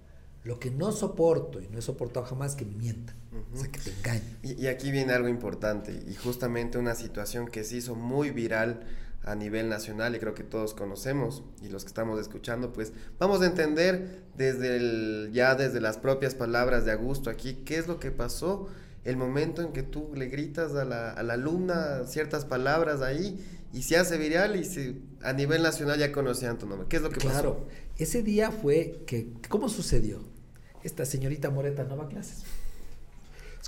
[SPEAKER 1] Lo que no soporto y no he soportado jamás que me mientan, o sea, que te engañen.
[SPEAKER 2] Y, y, aquí viene algo importante y justamente una situación que se hizo muy viral a nivel nacional y creo que todos conocemos y los que estamos escuchando pues vamos a entender desde el, ya desde las propias palabras de Augusto aquí qué es lo que pasó el momento en que tú le gritas a la, a la alumna ciertas palabras ahí y se hace viral y se, a nivel nacional ya conocían tu nombre. ¿Qué es lo que
[SPEAKER 1] claro,
[SPEAKER 2] pasó?
[SPEAKER 1] Claro, ese día fue que, ¿cómo sucedió? Esta señorita Moreta no va a clases.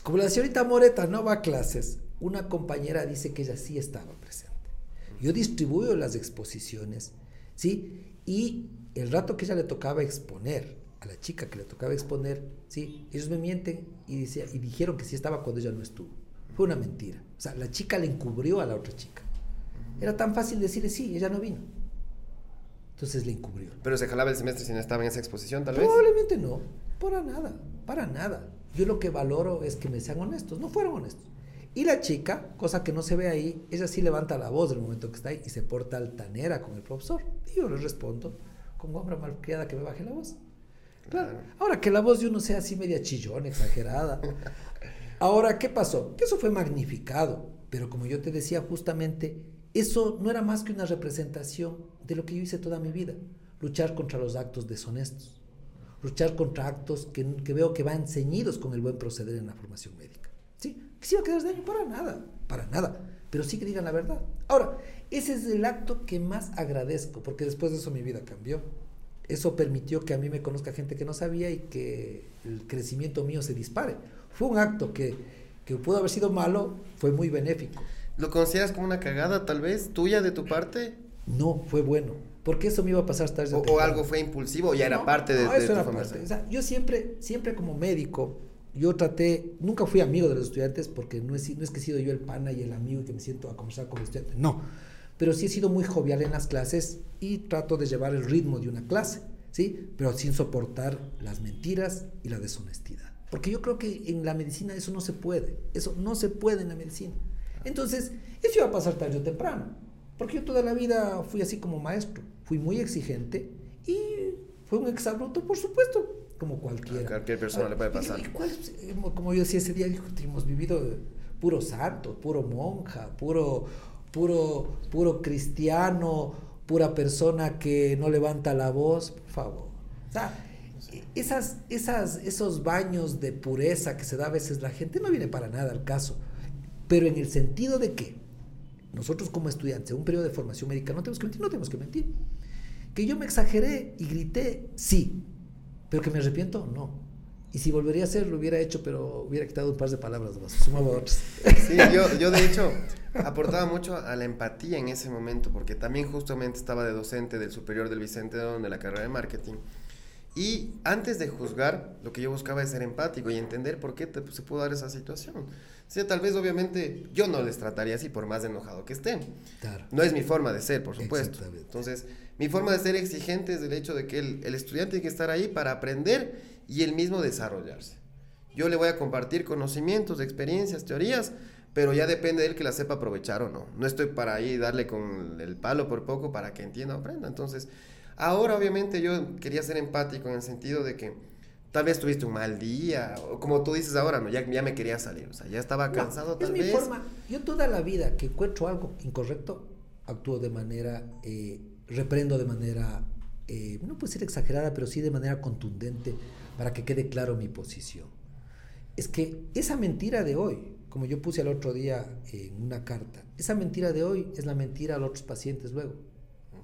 [SPEAKER 1] Como la señorita Moreta no va a clases, una compañera dice que ella sí estaba presente. Yo distribuyo las exposiciones, ¿sí? Y el rato que ella le tocaba exponer, a la chica que le tocaba exponer, ¿sí? Ellos me mienten y, decía, y dijeron que sí estaba cuando ella no estuvo. Fue una mentira. O sea, la chica le encubrió a la otra chica. Era tan fácil decirle, sí, ella no vino. Entonces le encubrió.
[SPEAKER 2] ¿Pero se jalaba el semestre si no estaba en esa exposición, tal
[SPEAKER 1] vez? Probablemente no. Para nada. Para nada. Yo lo que valoro es que me sean honestos. No fueron honestos. Y la chica, cosa que no se ve ahí, ella sí levanta la voz del momento que está ahí y se porta altanera con el profesor. Y yo le respondo, como hombre malcriada que me baje la voz. Claro. claro. Ahora que la voz de uno sea así media chillón, exagerada. Ahora, ¿qué pasó? Que eso fue magnificado. Pero como yo te decía, justamente eso no era más que una representación de lo que yo hice toda mi vida, luchar contra los actos deshonestos, luchar contra actos que, que veo que van ceñidos con el buen proceder en la formación médica. ¿Sí? Que se iba a quedar daño para nada, para nada, pero sí que digan la verdad. Ahora, ese es el acto que más agradezco, porque después de eso mi vida cambió. Eso permitió que a mí me conozca gente que no sabía y que el crecimiento mío se dispare. Fue un acto que, que pudo haber sido malo, fue muy benéfico.
[SPEAKER 2] ¿Lo consideras como una cagada, tal vez, tuya de tu parte?
[SPEAKER 1] No, fue bueno. Porque eso me iba a pasar tarde
[SPEAKER 2] o, o, algo fue impulsivo ya no, era parte de,
[SPEAKER 1] no,
[SPEAKER 2] de
[SPEAKER 1] eso era parte. O sea, yo siempre, siempre como médico, yo traté, nunca fui amigo de los estudiantes porque no es, no es que he sido yo el pana y el amigo que me siento a conversar con los estudiantes. No. Pero sí he sido muy jovial en las clases y trato de llevar el ritmo de una clase, ¿sí? Pero sin soportar las mentiras y la deshonestidad. Porque yo creo que en la medicina eso no se puede. Eso no se puede en la medicina. Entonces, eso iba a pasar tarde o temprano, porque yo toda la vida fui así como maestro, fui muy exigente y fue un exabrupto, por supuesto, como cualquiera.
[SPEAKER 2] A cualquier persona
[SPEAKER 1] ah,
[SPEAKER 2] le puede pasar.
[SPEAKER 1] Y, cuál, como yo decía ese día, hemos vivido puro santo, puro monja, puro, puro, puro cristiano, pura persona que no levanta la voz, por favor. O sea, esas, esas, esos baños de pureza que se da a veces la gente no viene para nada al caso pero en el sentido de que nosotros como estudiantes, en un periodo de formación médica, no tenemos que mentir, no tenemos que mentir. Que yo me exageré y grité, sí, pero que me arrepiento, no. Y si volvería a hacer, lo hubiera hecho, pero hubiera quitado un par de palabras más, sumaba otras.
[SPEAKER 2] Sí, yo, yo de hecho aportaba mucho a la empatía en ese momento, porque también justamente estaba de docente del superior del Vicente de la carrera de marketing. Y antes de juzgar, lo que yo buscaba es ser empático y entender por qué te, se pudo dar esa situación. Sí, tal vez obviamente yo no les trataría así por más enojado que estén.
[SPEAKER 1] Claro.
[SPEAKER 2] No es mi forma de ser, por supuesto. Entonces, mi forma de ser exigente es el hecho de que el, el, estudiante tiene que estar ahí para aprender y él mismo desarrollarse. Yo le voy a compartir conocimientos, experiencias, teorías, pero ya depende de él que la sepa aprovechar o no. No estoy para ahí darle con el palo por poco para que entienda o aprenda. Entonces, ahora obviamente yo quería ser empático en el sentido de que Tal vez tuviste un mal día, o como tú dices ahora, ¿no? Ya, ya me quería salir, o sea, ya estaba cansado
[SPEAKER 1] no,
[SPEAKER 2] tal
[SPEAKER 1] es
[SPEAKER 2] vez.
[SPEAKER 1] mi forma. Yo toda la vida que encuentro algo incorrecto, actúo de manera, eh, reprendo de manera, eh, no puede ser exagerada, pero sí de manera contundente para que quede claro mi posición. Es que esa mentira de hoy, como yo puse el otro día en una carta, esa mentira de hoy es la mentira a los otros pacientes luego.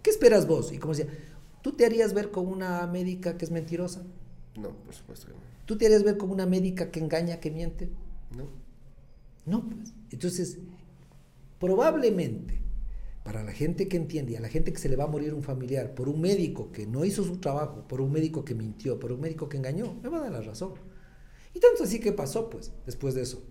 [SPEAKER 1] ¿Qué esperas vos? Y como decía, ¿tú te harías ver con una médica que es mentirosa?
[SPEAKER 2] No, por supuesto que no.
[SPEAKER 1] ¿Tú te harías ver como una médica que engaña, que miente?
[SPEAKER 2] No.
[SPEAKER 1] No, pues. Entonces, probablemente, para la gente que entiende, a la gente que se le va a morir un familiar por un médico que no hizo su trabajo, por un médico que mintió, por un médico que engañó, me va a dar la razón. Y tanto así que pasó, pues, después de eso.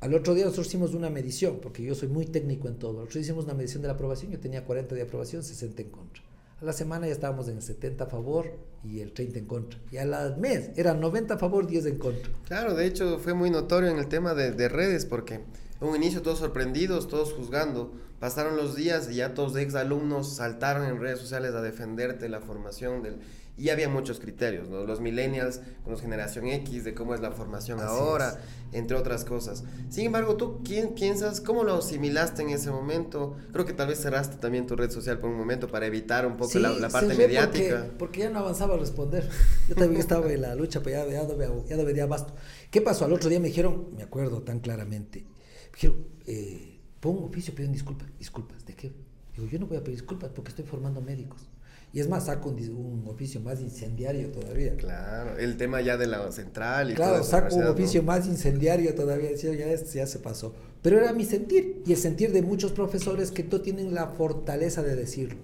[SPEAKER 1] Al otro día nosotros hicimos una medición, porque yo soy muy técnico en todo. Nosotros hicimos una medición de la aprobación, yo tenía 40 de aprobación, 60 en contra. A la semana ya estábamos en el 70 a favor y el 30 en contra. Y al mes eran 90 a favor, 10 en contra.
[SPEAKER 2] Claro, de hecho fue muy notorio en el tema de, de redes porque un inicio todos sorprendidos, todos juzgando. Pasaron los días y ya todos ex alumnos saltaron en redes sociales a defenderte la formación del... y había muchos criterios, ¿no? Los millennials con los generación X, de cómo es la formación ahora, entre otras cosas. Sin embargo, ¿tú quién piensas, cómo lo asimilaste en ese momento? Creo que tal vez cerraste también tu red social por un momento para evitar un poco la, parte mediática.
[SPEAKER 1] Porque, porque, ya no avanzaba a responder. Yo también estaba en la lucha, pero ya, ya, no, ya no venía abasto. ¿Qué pasó? Al otro día me dijeron, me acuerdo tan claramente, me dijeron, eh, pon oficio, piden disculpas. ¿Disculpas? ¿De qué? Digo, yo no voy a pedir disculpas porque estoy formando médicos. Y es más, saco un, oficio más incendiario todavía.
[SPEAKER 2] Claro, el tema ya de la central y
[SPEAKER 1] Claro, saco un oficio más incendiario todavía, decía, ya, ya se pasó. Pero era mi sentir y el sentir de muchos profesores que no tienen la fortaleza de decirlo.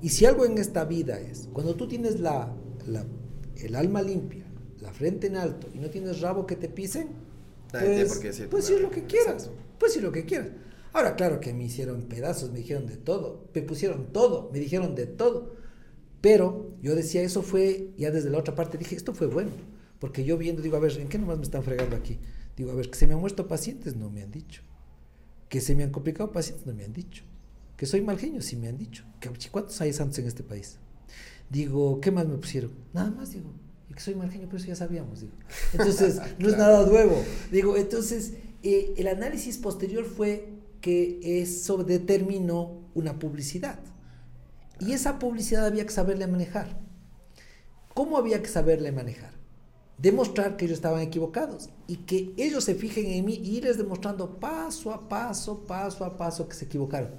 [SPEAKER 1] Y si algo en esta vida es, cuando tú tienes la, la el alma limpia, la frente en alto y no tienes rabo que te pisen, pues, decir pues lo que quieras, pues decir lo que quieras. Ahora, claro que me hicieron pedazos, me dijeron de todo, me pusieron todo, me dijeron de todo. Pero yo decía, eso fue, ya desde la otra parte dije, esto fue bueno. Porque yo viendo, digo, a ver, ¿en qué nomás me están fregando aquí? Digo, a ver, que se me han muerto pacientes, no me han dicho. Que se me han complicado pacientes, no me han dicho. Que soy mal genio, sí me han dicho. ¿Cuántos hay santos en este país? Digo, ¿qué más me pusieron? Nada más, digo. Y que soy mal genio, pero eso ya sabíamos, digo. Entonces, no es nada nuevo. Digo, entonces, eh, el análisis posterior fue que eso determinó una publicidad. Y esa publicidad había que saberle manejar. ¿Cómo había que saberle manejar? Demostrar que ellos estaban equivocados y que ellos se fijen en mí y irles demostrando paso a paso, paso a paso que se equivocaron.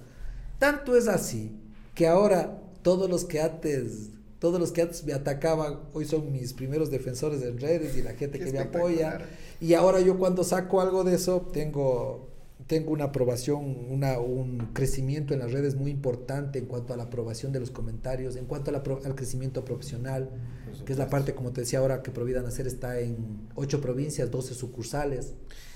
[SPEAKER 1] Tanto es así que ahora todos los que antes, todos los que antes me atacaban, hoy son mis primeros defensores en redes y la gente que me apoya. Y ahora yo cuando saco algo de eso, tengo tengo una aprobación, una, un crecimiento en las redes muy importante en cuanto a la aprobación de los comentarios, en cuanto al crecimiento profesional, que es la parte, como te decía ahora, que Provida Nacer está en ocho provincias, 12 sucursales.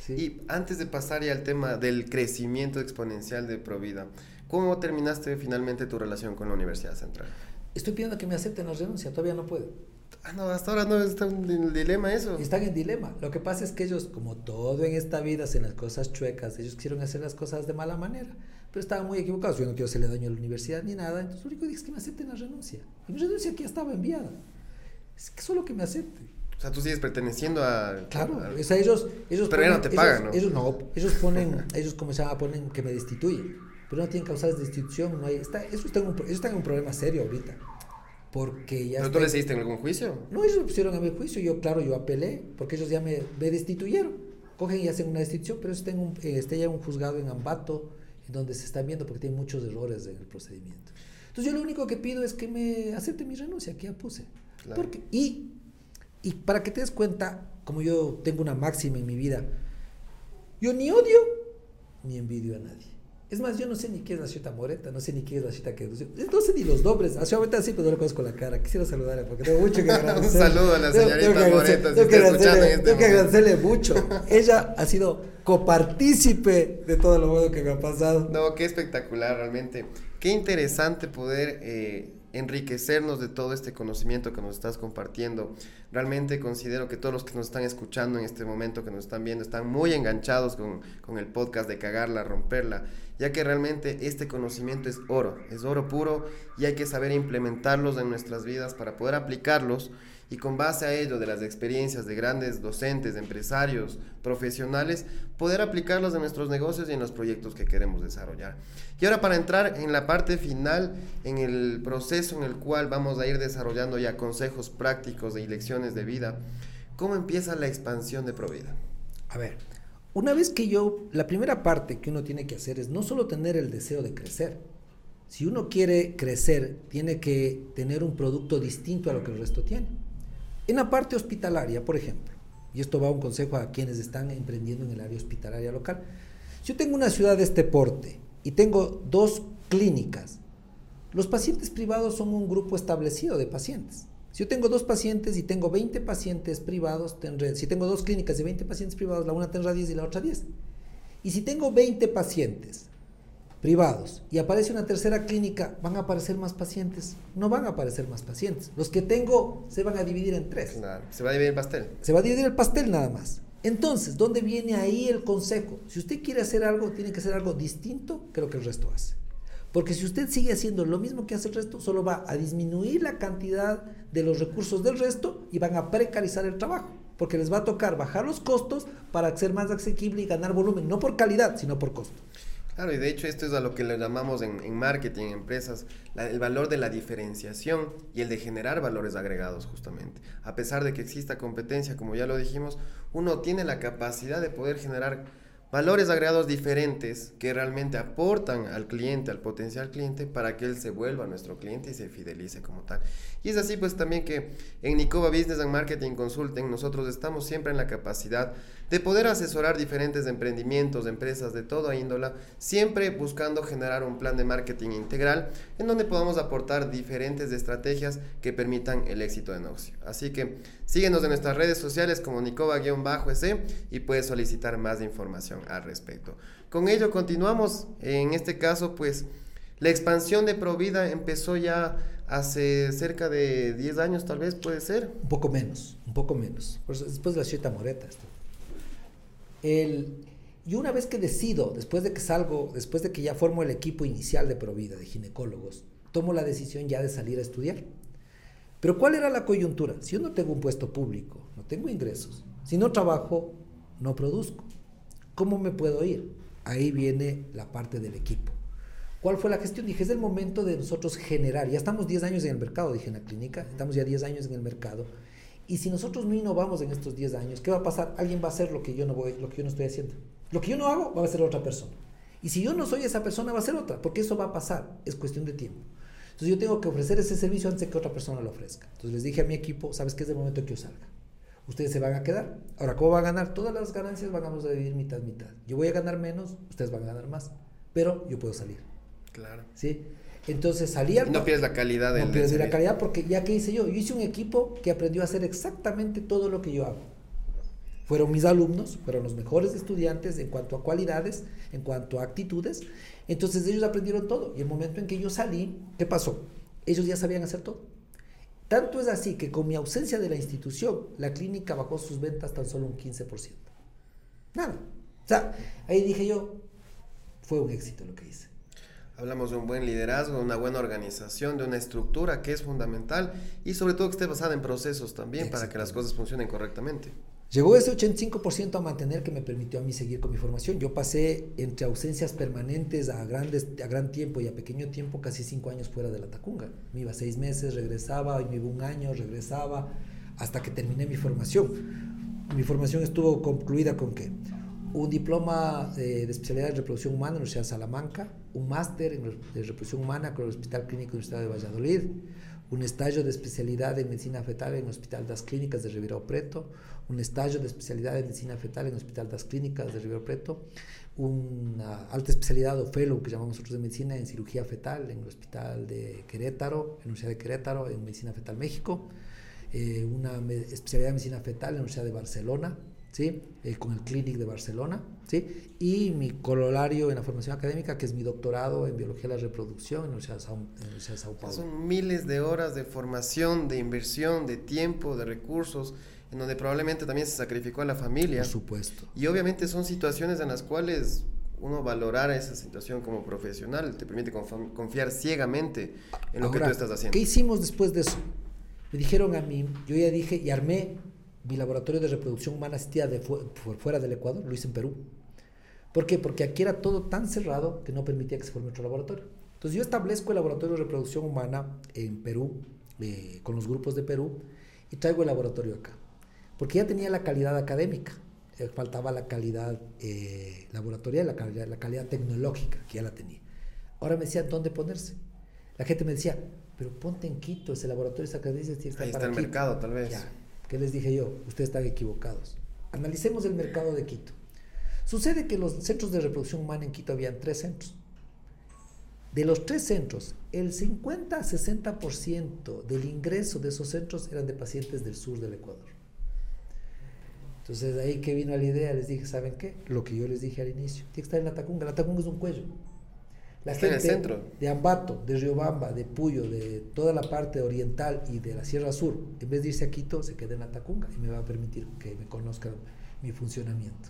[SPEAKER 2] Y antes de pasar ya al tema del crecimiento exponencial de Provida, ¿cómo terminaste finalmente tu relación con la Universidad Central?
[SPEAKER 1] Estoy pidiendo que me acepten la renuncia, todavía no puedo.
[SPEAKER 2] Ah, no, hasta ahora no está en dilema eso.
[SPEAKER 1] Están en dilema. Lo que pasa es que ellos, como todo en esta vida, hacen las cosas chuecas. Ellos quisieron hacer las cosas de mala manera. Pero estaban muy equivocados. Yo no quiero hacerle daño a la universidad ni nada. Entonces, lo único que dije es que me acepten la renuncia. Y mi renuncia aquí ya estaba enviada. Es que solo que me acepten.
[SPEAKER 2] O sea, tú sigues perteneciendo a.
[SPEAKER 1] Claro, o sea, ellos. ellos
[SPEAKER 2] pero ya no te pagan, ¿no?
[SPEAKER 1] Ellos no. Ellos ponen, ellos, como se llama, ponen que me destituyen. Pero no tienen causales de destitución. No hay, está, eso está en está en un problema serio ahorita porque ya...
[SPEAKER 2] ¿Pero tú le seguiste en algún juicio?
[SPEAKER 1] No, ellos me pusieron a mi juicio, yo claro, yo apelé, porque ellos ya me, destituyeron. Cogen y hacen una destitución, pero eso un, eh, está ya un juzgado en Ambato, en donde se están viendo porque tiene muchos errores en el procedimiento. Entonces yo lo único que pido es que me acepte mi renuncia, que ya puse. Porque, y, y para que te des cuenta, como yo tengo una máxima en mi vida, yo ni odio ni envidio a nadie. Es más, yo no sé ni qué es la ciudad Moreta, no sé ni qué es la ciudad que No sé ni los nombres. Hace ahorita sí, pero no le conozco la cara. Quisiera saludarle porque tengo mucho que agradecer.
[SPEAKER 2] Un saludo a la señorita Moreta, si está escuchando en este
[SPEAKER 1] Tengo que agradecerle mucho. Ella ha sido copartícipe de todo lo bueno que me ha pasado.
[SPEAKER 2] No, qué espectacular, realmente. Qué interesante poder eh, enriquecernos de todo este conocimiento que nos estás compartiendo. Realmente considero que todos los que nos están escuchando en este momento, que nos están viendo, están muy enganchados con, con, el podcast de cagarla, romperla, ya que realmente este conocimiento es oro, es oro puro y hay que saber implementarlos en nuestras vidas para poder aplicarlos y con base a ello de las experiencias de grandes docentes, empresarios, profesionales, poder aplicarlos en nuestros negocios y en los proyectos que queremos desarrollar. Y ahora para entrar en la parte final, en el proceso en el cual vamos a ir desarrollando ya consejos prácticos y lecciones de vida, ¿cómo empieza la expansión de Provida?
[SPEAKER 1] A ver, una vez que yo, la primera parte que uno tiene que hacer es no solo tener el deseo de crecer, si uno quiere crecer, tiene que tener un producto distinto a lo que el resto tiene. En la parte hospitalaria, por ejemplo, y esto va un consejo a quienes están emprendiendo en el área hospitalaria local, si yo tengo una ciudad de este porte y tengo dos clínicas, los pacientes privados son un grupo establecido de pacientes. Si yo tengo dos pacientes y tengo 20 pacientes privados, tendré, si tengo dos clínicas de 20 pacientes privados, la una tendrá 10 y la otra 10. Y si tengo 20 pacientes privados y aparece una tercera clínica, van a aparecer más pacientes. No van a aparecer más pacientes. Los que tengo se van a dividir en tres.
[SPEAKER 2] se va a dividir el pastel.
[SPEAKER 1] Se va a dividir el pastel nada más. Entonces, ¿dónde viene ahí el consejo? Si usted quiere hacer algo, tiene que hacer algo distinto que lo que el resto hace. Porque si usted sigue haciendo lo mismo que hace el resto, solo va a disminuir la cantidad de los recursos del resto y van a precarizar el trabajo. Porque les va a tocar bajar los costos para ser más asequible y ganar volumen, no por calidad, sino por costo.
[SPEAKER 2] Claro, y de hecho esto es a lo que le llamamos en, marketing, en empresas, el valor de la diferenciación y el de generar valores agregados justamente. A pesar de que exista competencia, como ya lo dijimos, uno tiene la capacidad de poder generar valores agregados diferentes que realmente aportan al cliente, al potencial cliente, para que él se vuelva nuestro cliente y se fidelice como tal. Y es así pues también que en Nicoba Business and Marketing Consulting nosotros estamos siempre en la capacidad de poder asesorar diferentes emprendimientos, empresas de toda índola, siempre buscando generar un plan de marketing integral en donde podamos aportar diferentes estrategias que permitan el éxito de negocio. Así que síguenos en nuestras redes sociales como Nicoba-S y puedes solicitar más información al respecto. Con ello continuamos, en este caso pues la expansión de Provida empezó ya hace cerca de 10 años tal vez, puede ser.
[SPEAKER 1] Un poco menos, un poco menos. Después de la ciudad Moreta. El, y una vez que decido, después de que salgo, después de que ya formo el equipo inicial de Provida, de ginecólogos, tomo la decisión ya de salir a estudiar. Pero ¿cuál era la coyuntura? Si yo no tengo un puesto público, no tengo ingresos, si no trabajo, no produzco. ¿Cómo me puedo ir? Ahí viene la parte del equipo. ¿Cuál fue la gestión? Dije, es el momento de nosotros generar, ya estamos 10 años en el mercado, dije en la clínica, estamos ya 10 años en el mercado, y si nosotros no innovamos en estos 10 años, ¿qué va a pasar? Alguien va a hacer lo que yo no voy, lo que yo no estoy haciendo. Lo que yo no hago va a ser otra persona. Y si yo no soy esa persona, va a ser otra, porque eso va a pasar, es cuestión de tiempo. Entonces yo tengo que ofrecer ese servicio antes de que otra persona lo ofrezca. Entonces les dije a mi equipo, ¿sabes qué es el momento que yo salga? ustedes se van a quedar. Ahora, ¿cómo va a ganar? Todas las ganancias van a dividir mitad, mitad. Yo voy a ganar menos, ustedes van a ganar más, pero yo puedo salir.
[SPEAKER 2] Claro.
[SPEAKER 1] ¿Sí? Entonces salía...
[SPEAKER 2] no pierdes la calidad
[SPEAKER 1] del No pierdes la calidad porque ya que hice yo, yo hice un equipo que aprendió a hacer exactamente todo lo que yo hago. Fueron mis alumnos, fueron los mejores estudiantes en cuanto a cualidades, en cuanto a actitudes. Entonces ellos aprendieron todo. Y el momento en que yo salí, ¿qué pasó? Ellos ya sabían hacer todo. Tanto es así que con mi ausencia de la institución, la clínica bajó sus ventas tan solo un 15%. Nada. O sea, ahí dije yo, fue un éxito lo que hice.
[SPEAKER 2] Hablamos de un buen liderazgo, de una buena organización, de una estructura que es fundamental y sobre todo que esté basada en procesos también para que las cosas funcionen correctamente.
[SPEAKER 1] Llegó ese 85% a mantener que me permitió a mí seguir con mi formación. Yo pasé entre ausencias permanentes a, grandes, a gran tiempo y a pequeño tiempo casi cinco años fuera de la Tacunga. Me iba seis meses, regresaba, y me iba un año, regresaba, hasta que terminé mi formación. Mi formación estuvo concluida con qué? Un diploma de especialidad en reproducción humana en la Universidad de Salamanca, un máster en reproducción humana con el Hospital Clínico de la Universidad de Valladolid, un estallo de especialidad en medicina fetal en el Hospital das Clínicas de Ribeirão Preto, un estallo de especialidad en medicina fetal en el Hospital das Clínicas de Ribeirão Preto, una alta especialidad o fellow que llamamos nosotros de medicina en cirugía fetal en el Hospital de Querétaro, en la Universidad de Querétaro en medicina fetal México, eh, una especialidad en medicina fetal en la Universidad de Barcelona, ¿sí? Eh, con el Clinic de Barcelona, ¿sí? y mi corolario en la formación académica, que es mi doctorado en biología de la reproducción en la Universidad de Sao, Paulo.
[SPEAKER 2] Son miles de horas de formación, de inversión, de tiempo, de recursos, en donde probablemente también se sacrificó a la familia.
[SPEAKER 1] Por supuesto.
[SPEAKER 2] Y obviamente son situaciones en las cuales uno valorar esa situación como profesional te permite confiar ciegamente en lo que tú estás haciendo.
[SPEAKER 1] ¿Qué hicimos después de eso? Me dijeron a mí, yo ya dije y armé mi laboratorio de reproducción humana asistida de por fuera del Ecuador, lo hice en Perú. ¿Por qué? Porque aquí era todo tan cerrado que no permitía que se forme otro laboratorio. Entonces yo establezco el laboratorio de reproducción humana en Perú, eh, con los grupos de Perú, y traigo el laboratorio acá. Porque ya tenía la calidad académica, eh, faltaba la calidad eh, laboratorial, la calidad, la calidad tecnológica, que ya la tenía. Ahora me decían dónde ponerse. La gente me decía, pero ponte en Quito, ese laboratorio esa académica
[SPEAKER 2] está Ahí está el mercado, tal vez.
[SPEAKER 1] ¿Qué les dije yo? Ustedes están equivocados. Analicemos el mercado de Quito. Sucede que los centros de reproducción humana en Quito habían tres centros. De los tres centros, el 50-60% del ingreso de esos centros eran de pacientes del sur del Ecuador. Entonces, ahí que vino la idea, les dije, ¿saben qué? Lo que yo les dije al inicio, tiene que estar en la Tacunga. La Tacunga es un cuello. La gente centro. de Ambato, de Riobamba, de Puyo, de toda la parte oriental y de la Sierra Sur, en vez de irse a Quito, se queda en la Tacunga y me va a permitir que me conozcan mi funcionamiento.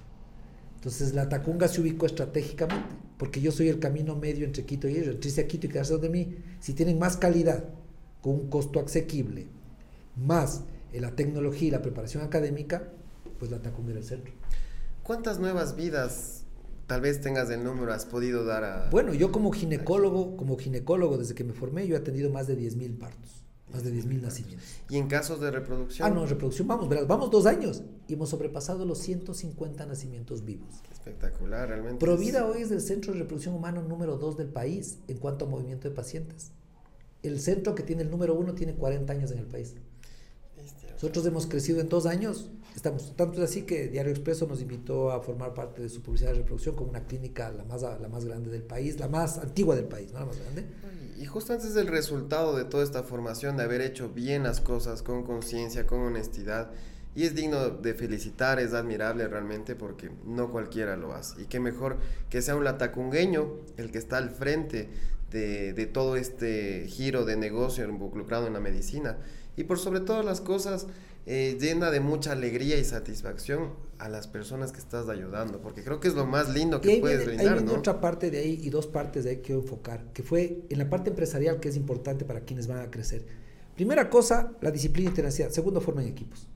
[SPEAKER 1] Entonces la Tacunga se ubicó estratégicamente, porque yo soy el camino medio entre Quito y ellos, entre irse a Quito y quedarse donde mí. Si tienen más calidad, con un costo asequible, más en la tecnología y la preparación académica, pues la Tacunga era el centro.
[SPEAKER 2] ¿Cuántas nuevas vidas, tal vez tengas el número, has podido dar a...
[SPEAKER 1] Bueno, yo como ginecólogo, como ginecólogo, desde que me formé, yo he atendido más de 10.000 partos más de 10.000 nacimientos.
[SPEAKER 2] ¿Y en casos de reproducción?
[SPEAKER 1] Ah, no, reproducción, vamos, verás, vamos dos años y hemos sobrepasado los 150 nacimientos vivos.
[SPEAKER 2] Espectacular, realmente.
[SPEAKER 1] Provida hoy es el centro de reproducción humana número dos del país en cuanto a movimiento de pacientes. El centro que tiene el número uno tiene 40 años en el país. Nosotros hemos crecido en dos años, estamos, tanto es así que Diario Expreso nos invitó a formar parte de su publicidad de reproducción como una clínica la más, la más grande del país, la más antigua del país, ¿no? La más grande.
[SPEAKER 2] Y justo antes del resultado de toda esta formación, de haber hecho bien las cosas con conciencia, con honestidad, y es digno de felicitar, es admirable realmente porque no cualquiera lo hace. Y qué mejor que sea un latacungueño el que está al frente de, de todo este giro de negocio involucrado en la medicina. Y por sobre todas las cosas, eh, llena de mucha alegría y satisfacción a las personas que estás ayudando, porque creo que es lo más lindo que puedes brindar.
[SPEAKER 1] Hay otra parte de ahí y dos partes de ahí que quiero enfocar, que fue en la parte empresarial, que es importante para quienes van a crecer. Primera cosa, la disciplina y tenacidad. Segundo, formen equipos,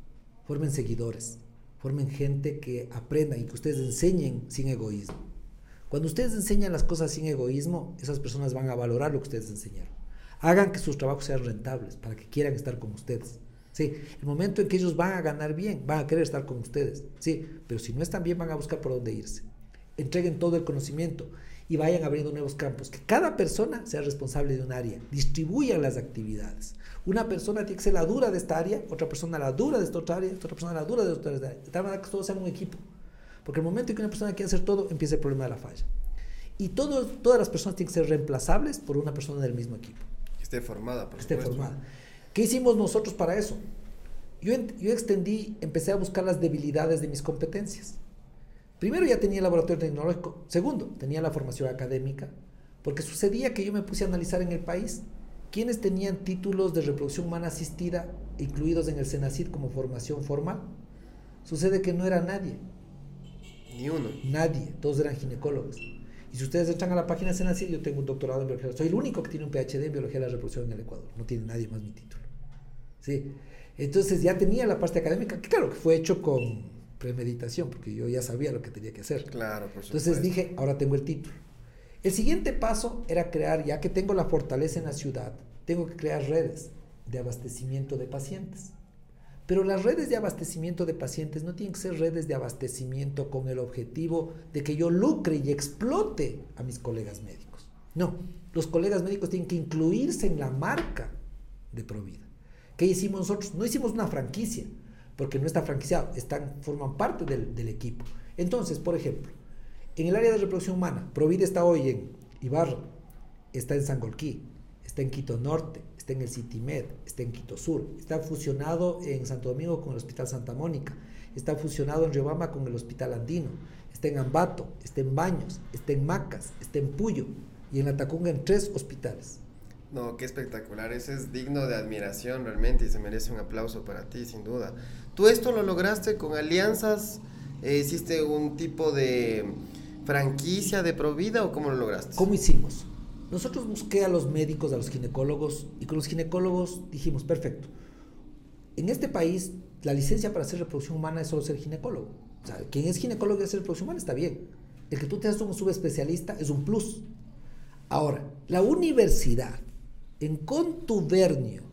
[SPEAKER 1] formen seguidores, formen gente que aprenda y que ustedes enseñen sin egoísmo. Cuando ustedes enseñan las cosas sin egoísmo, esas personas van a valorar lo que ustedes enseñaron. Hagan que sus trabajos sean rentables para que quieran estar con ustedes. Sí, el momento en que ellos van a ganar bien, van a querer estar con ustedes. Sí, pero si no están bien, van a buscar por dónde irse. Entreguen todo el conocimiento y vayan abriendo nuevos campos. Que cada persona sea responsable de un área. Distribuyan las actividades. Una persona tiene que ser la dura de esta área, otra persona la dura de esta otra área, otra persona la dura de otra área. De tal manera que todos sean un equipo. Porque el momento en que una persona quiere hacer todo, empieza el problema de la falla. Y todas las personas tienen que ser reemplazables por una persona del mismo equipo.
[SPEAKER 2] Esté formada,
[SPEAKER 1] por Esté formada. ¿Qué hicimos nosotros para eso? Yo, yo extendí, empecé a buscar las debilidades de mis competencias. Primero ya tenía el laboratorio tecnológico. Segundo, tenía la formación académica. Porque sucedía que yo me puse a analizar en el país quiénes tenían títulos de reproducción humana asistida incluidos en el SENACID como formación formal. Sucede que no era nadie.
[SPEAKER 2] Ni uno.
[SPEAKER 1] Nadie. Todos eran ginecólogos. Y si ustedes entran a la página Senacid, yo tengo un doctorado en biología. Soy el único que tiene un PhD en biología de la reproducción en el Ecuador. No tiene nadie más mi título. ¿Sí? Entonces ya tenía la parte académica, que claro que fue hecho con premeditación, porque yo ya sabía lo que tenía que hacer.
[SPEAKER 2] Claro, por
[SPEAKER 1] Entonces dije, ahora tengo el título. El siguiente paso era crear, ya que tengo la fortaleza en la ciudad, tengo que crear redes de abastecimiento de pacientes. Pero las redes de abastecimiento de pacientes no tienen que ser redes de abastecimiento con el objetivo de que yo lucre y explote a mis colegas médicos. No, los colegas médicos tienen que incluirse en la marca de Provida. ¿Qué hicimos nosotros? No hicimos una franquicia, porque no está franquiciado, están, forman parte del, equipo. Entonces, por ejemplo, en el área de reproducción humana, Provida está hoy en Ibarra, está en Sangolquí, está en Quito Norte, está en el CityMed, está en Quito Sur, está fusionado en Santo Domingo con el Hospital Santa Mónica, está fusionado en Riobamba con el Hospital Andino, está en Ambato, está en Baños, está en Macas, está en Puyo y en La Tacunga en tres hospitales.
[SPEAKER 2] No, qué espectacular, ese es digno de admiración realmente y se merece un aplauso para ti, sin duda. ¿Tú esto lo lograste con alianzas? Eh, ¿Hiciste un tipo de franquicia de Provida o cómo lo lograste?
[SPEAKER 1] ¿Cómo hicimos? Nosotros busqué a los médicos, a los ginecólogos, y con los ginecólogos dijimos, perfecto, en este país la licencia para hacer reproducción humana es solo ser ginecólogo. O sea, quien es ginecólogo y hace reproducción humana está bien. El que tú te hagas un subespecialista es un plus. Ahora, la universidad, en contubernio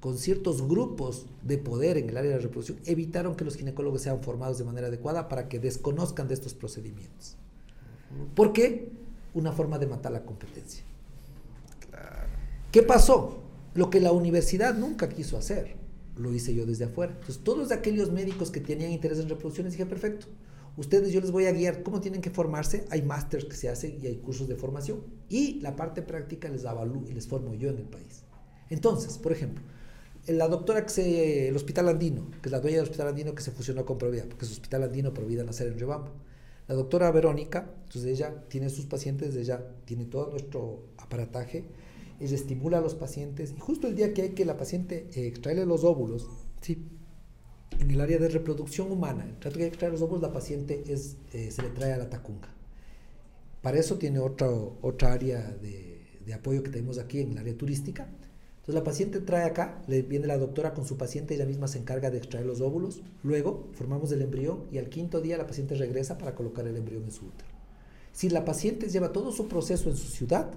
[SPEAKER 1] con ciertos grupos de poder en el área de la reproducción, evitaron que los ginecólogos sean formados de manera adecuada para que desconozcan de estos procedimientos. ¿Por qué? una forma de matar la competencia. ¿Qué pasó? Lo que la universidad nunca quiso hacer, lo hice yo desde afuera. Entonces, todos aquellos médicos que tenían interés en reproducciones, dije, perfecto, ustedes yo les voy a guiar cómo tienen que formarse, hay másters que se hacen y hay cursos de formación, y la parte práctica les avalúo y les formo yo en el país. Entonces, por ejemplo, la doctora que se, el Hospital Andino, que es la dueña del Hospital Andino que se fusionó con Provida, porque es Hospital Andino, Provida nacer en Rebamba la doctora Verónica, entonces ella tiene sus pacientes, ella tiene todo nuestro aparataje, ella estimula a los pacientes y justo el día que hay que la paciente eh, extraerle los óvulos, ¿sí? En el área de reproducción humana, el trato que hay que traer los óvulos, la paciente es, eh, se le trae a la tacunga. Para eso tiene otra, otra área de, de apoyo que tenemos aquí en el área turística. Entonces la paciente trae acá, le viene la doctora con su paciente, ella misma se encarga de extraer los óvulos, luego formamos el embrión y al quinto día la paciente regresa para colocar el embrión en su útero. Si la paciente lleva todo su proceso en su ciudad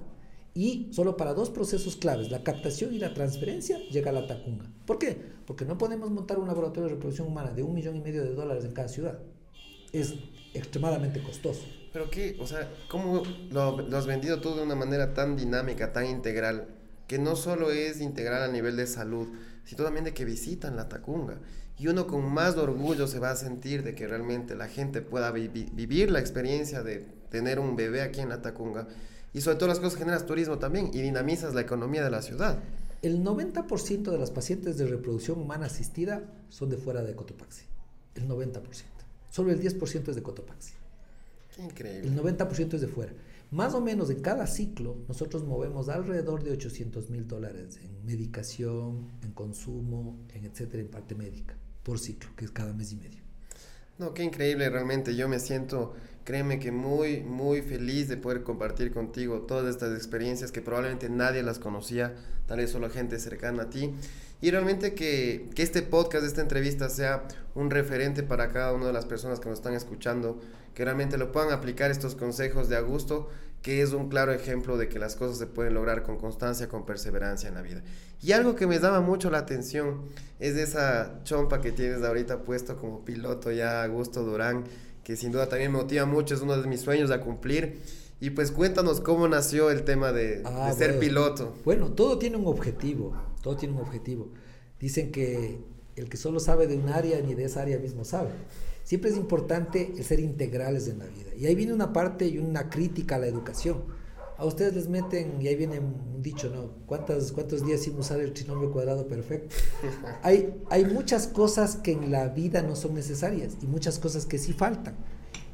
[SPEAKER 1] y solo para dos procesos claves, la captación y la transferencia, llega a la Tacunga. ¿Por qué? Porque no podemos montar un laboratorio de reproducción humana de un millón y medio de dólares en cada ciudad. Es extremadamente costoso.
[SPEAKER 2] Pero qué, o sea, ¿cómo lo, lo has vendido todo de una manera tan dinámica, tan integral? Que no solo es integral a nivel de salud, sino también de que visitan la Tacunga. Y uno con más orgullo se va a sentir de que realmente la gente pueda vi vivir la experiencia de tener un bebé aquí en la Tacunga. Y sobre todo las cosas generas turismo también y dinamizas la economía de la ciudad.
[SPEAKER 1] El 90% de las pacientes de reproducción humana asistida son de fuera de Cotopaxi. El 90%. Solo el 10% es de Cotopaxi.
[SPEAKER 2] Qué increíble.
[SPEAKER 1] El 90% es de fuera. Más o menos en cada ciclo nosotros movemos alrededor de 800 mil dólares en medicación, en consumo, en etcétera, en parte médica, por ciclo, que es cada mes y medio.
[SPEAKER 2] No, qué increíble realmente. Yo me siento, créeme que muy, muy feliz de poder compartir contigo todas estas experiencias que probablemente nadie las conocía, tal vez solo gente cercana a ti. Y realmente que, que este podcast, esta entrevista sea un referente para cada una de las personas que nos están escuchando, que realmente lo puedan aplicar estos consejos de Augusto, que es un claro ejemplo de que las cosas se pueden lograr con constancia, con perseverancia en la vida. Y algo que me daba mucho la atención es esa chompa que tienes ahorita puesto como piloto ya Augusto Durán, que sin duda también me motiva mucho, es uno de mis sueños a cumplir. Y pues cuéntanos cómo nació el tema de,
[SPEAKER 1] Ah,
[SPEAKER 2] de ser
[SPEAKER 1] bueno.
[SPEAKER 2] piloto.
[SPEAKER 1] Bueno, todo tiene un objetivo, todo tiene un objetivo. Dicen que el que solo sabe de un área ni de esa área mismo sabe. Siempre es importante el ser integrales en la vida. Y ahí viene una parte y una crítica a la educación. A ustedes les meten, y ahí viene un dicho, ¿no? ¿Cuántas, ¿Cuántos días sin usar el trinomio cuadrado perfecto? Hay, hay muchas cosas que en la vida no son necesarias y muchas cosas que sí faltan.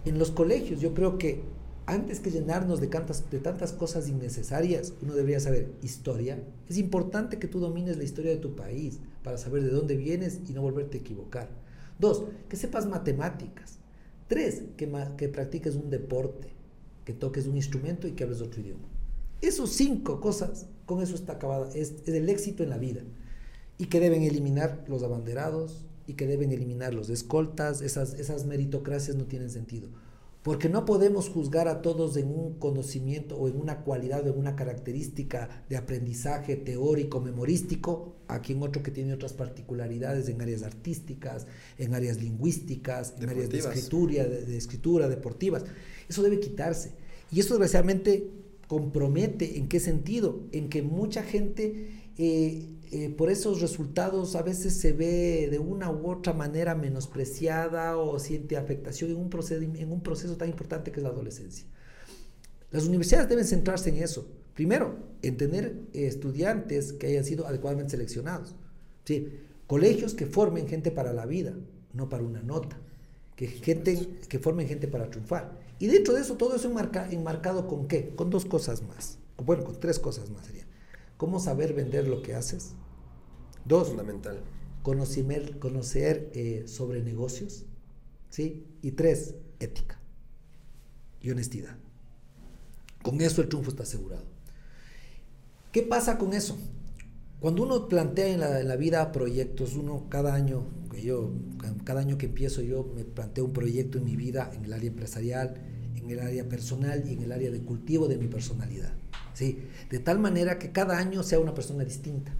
[SPEAKER 1] En los colegios yo creo que antes que llenarnos de, tantas, de tantas cosas innecesarias, uno debería saber historia. Es importante que tú domines la historia de tu país para saber de dónde vienes y no volverte a equivocar. Dos, que sepas matemáticas. Tres, que, que practiques un deporte, que toques un instrumento y que hables otro idioma. Esos cinco cosas, con eso está acabada, es, es el éxito en la vida. Y que deben eliminar los abanderados y que deben eliminar los escoltas, esas, esas meritocracias no tienen sentido. Porque no podemos juzgar a todos en un conocimiento o en una cualidad o en una característica de aprendizaje teórico, memorístico, a quien otro que tiene otras particularidades en áreas artísticas, en áreas lingüísticas, en áreas de escritura, de, de escritura, deportivas. Eso debe quitarse. Y eso desgraciadamente compromete en qué sentido, en que mucha gente eh, eh, por esos resultados a veces se ve de una u otra manera menospreciada o siente afectación en un, proceso, en un proceso tan importante que es la adolescencia. Las universidades deben centrarse en eso. Primero, en tener estudiantes que hayan sido adecuadamente seleccionados. ¿sí? Colegios que formen gente para la vida, no para una nota. Que, gente, que formen gente para triunfar. Y dentro de eso, todo eso enmarca- enmarcado con qué? Con dos cosas más. Bueno, con tres cosas más sería. ¿Cómo saber vender lo que haces? Dos,
[SPEAKER 2] Fundamental.
[SPEAKER 1] conocer, conocer eh, sobre negocios. ¿sí? Y tres, ética y honestidad. Con eso el triunfo está asegurado. ¿Qué pasa con eso? Cuando uno plantea en la, en la vida proyectos, uno cada año, que yo, cada año que empiezo yo me planteo un proyecto en mi vida, en el área empresarial, en el área personal y en el área de cultivo de mi personalidad. ¿Sí? De tal manera que cada año sea una persona distinta.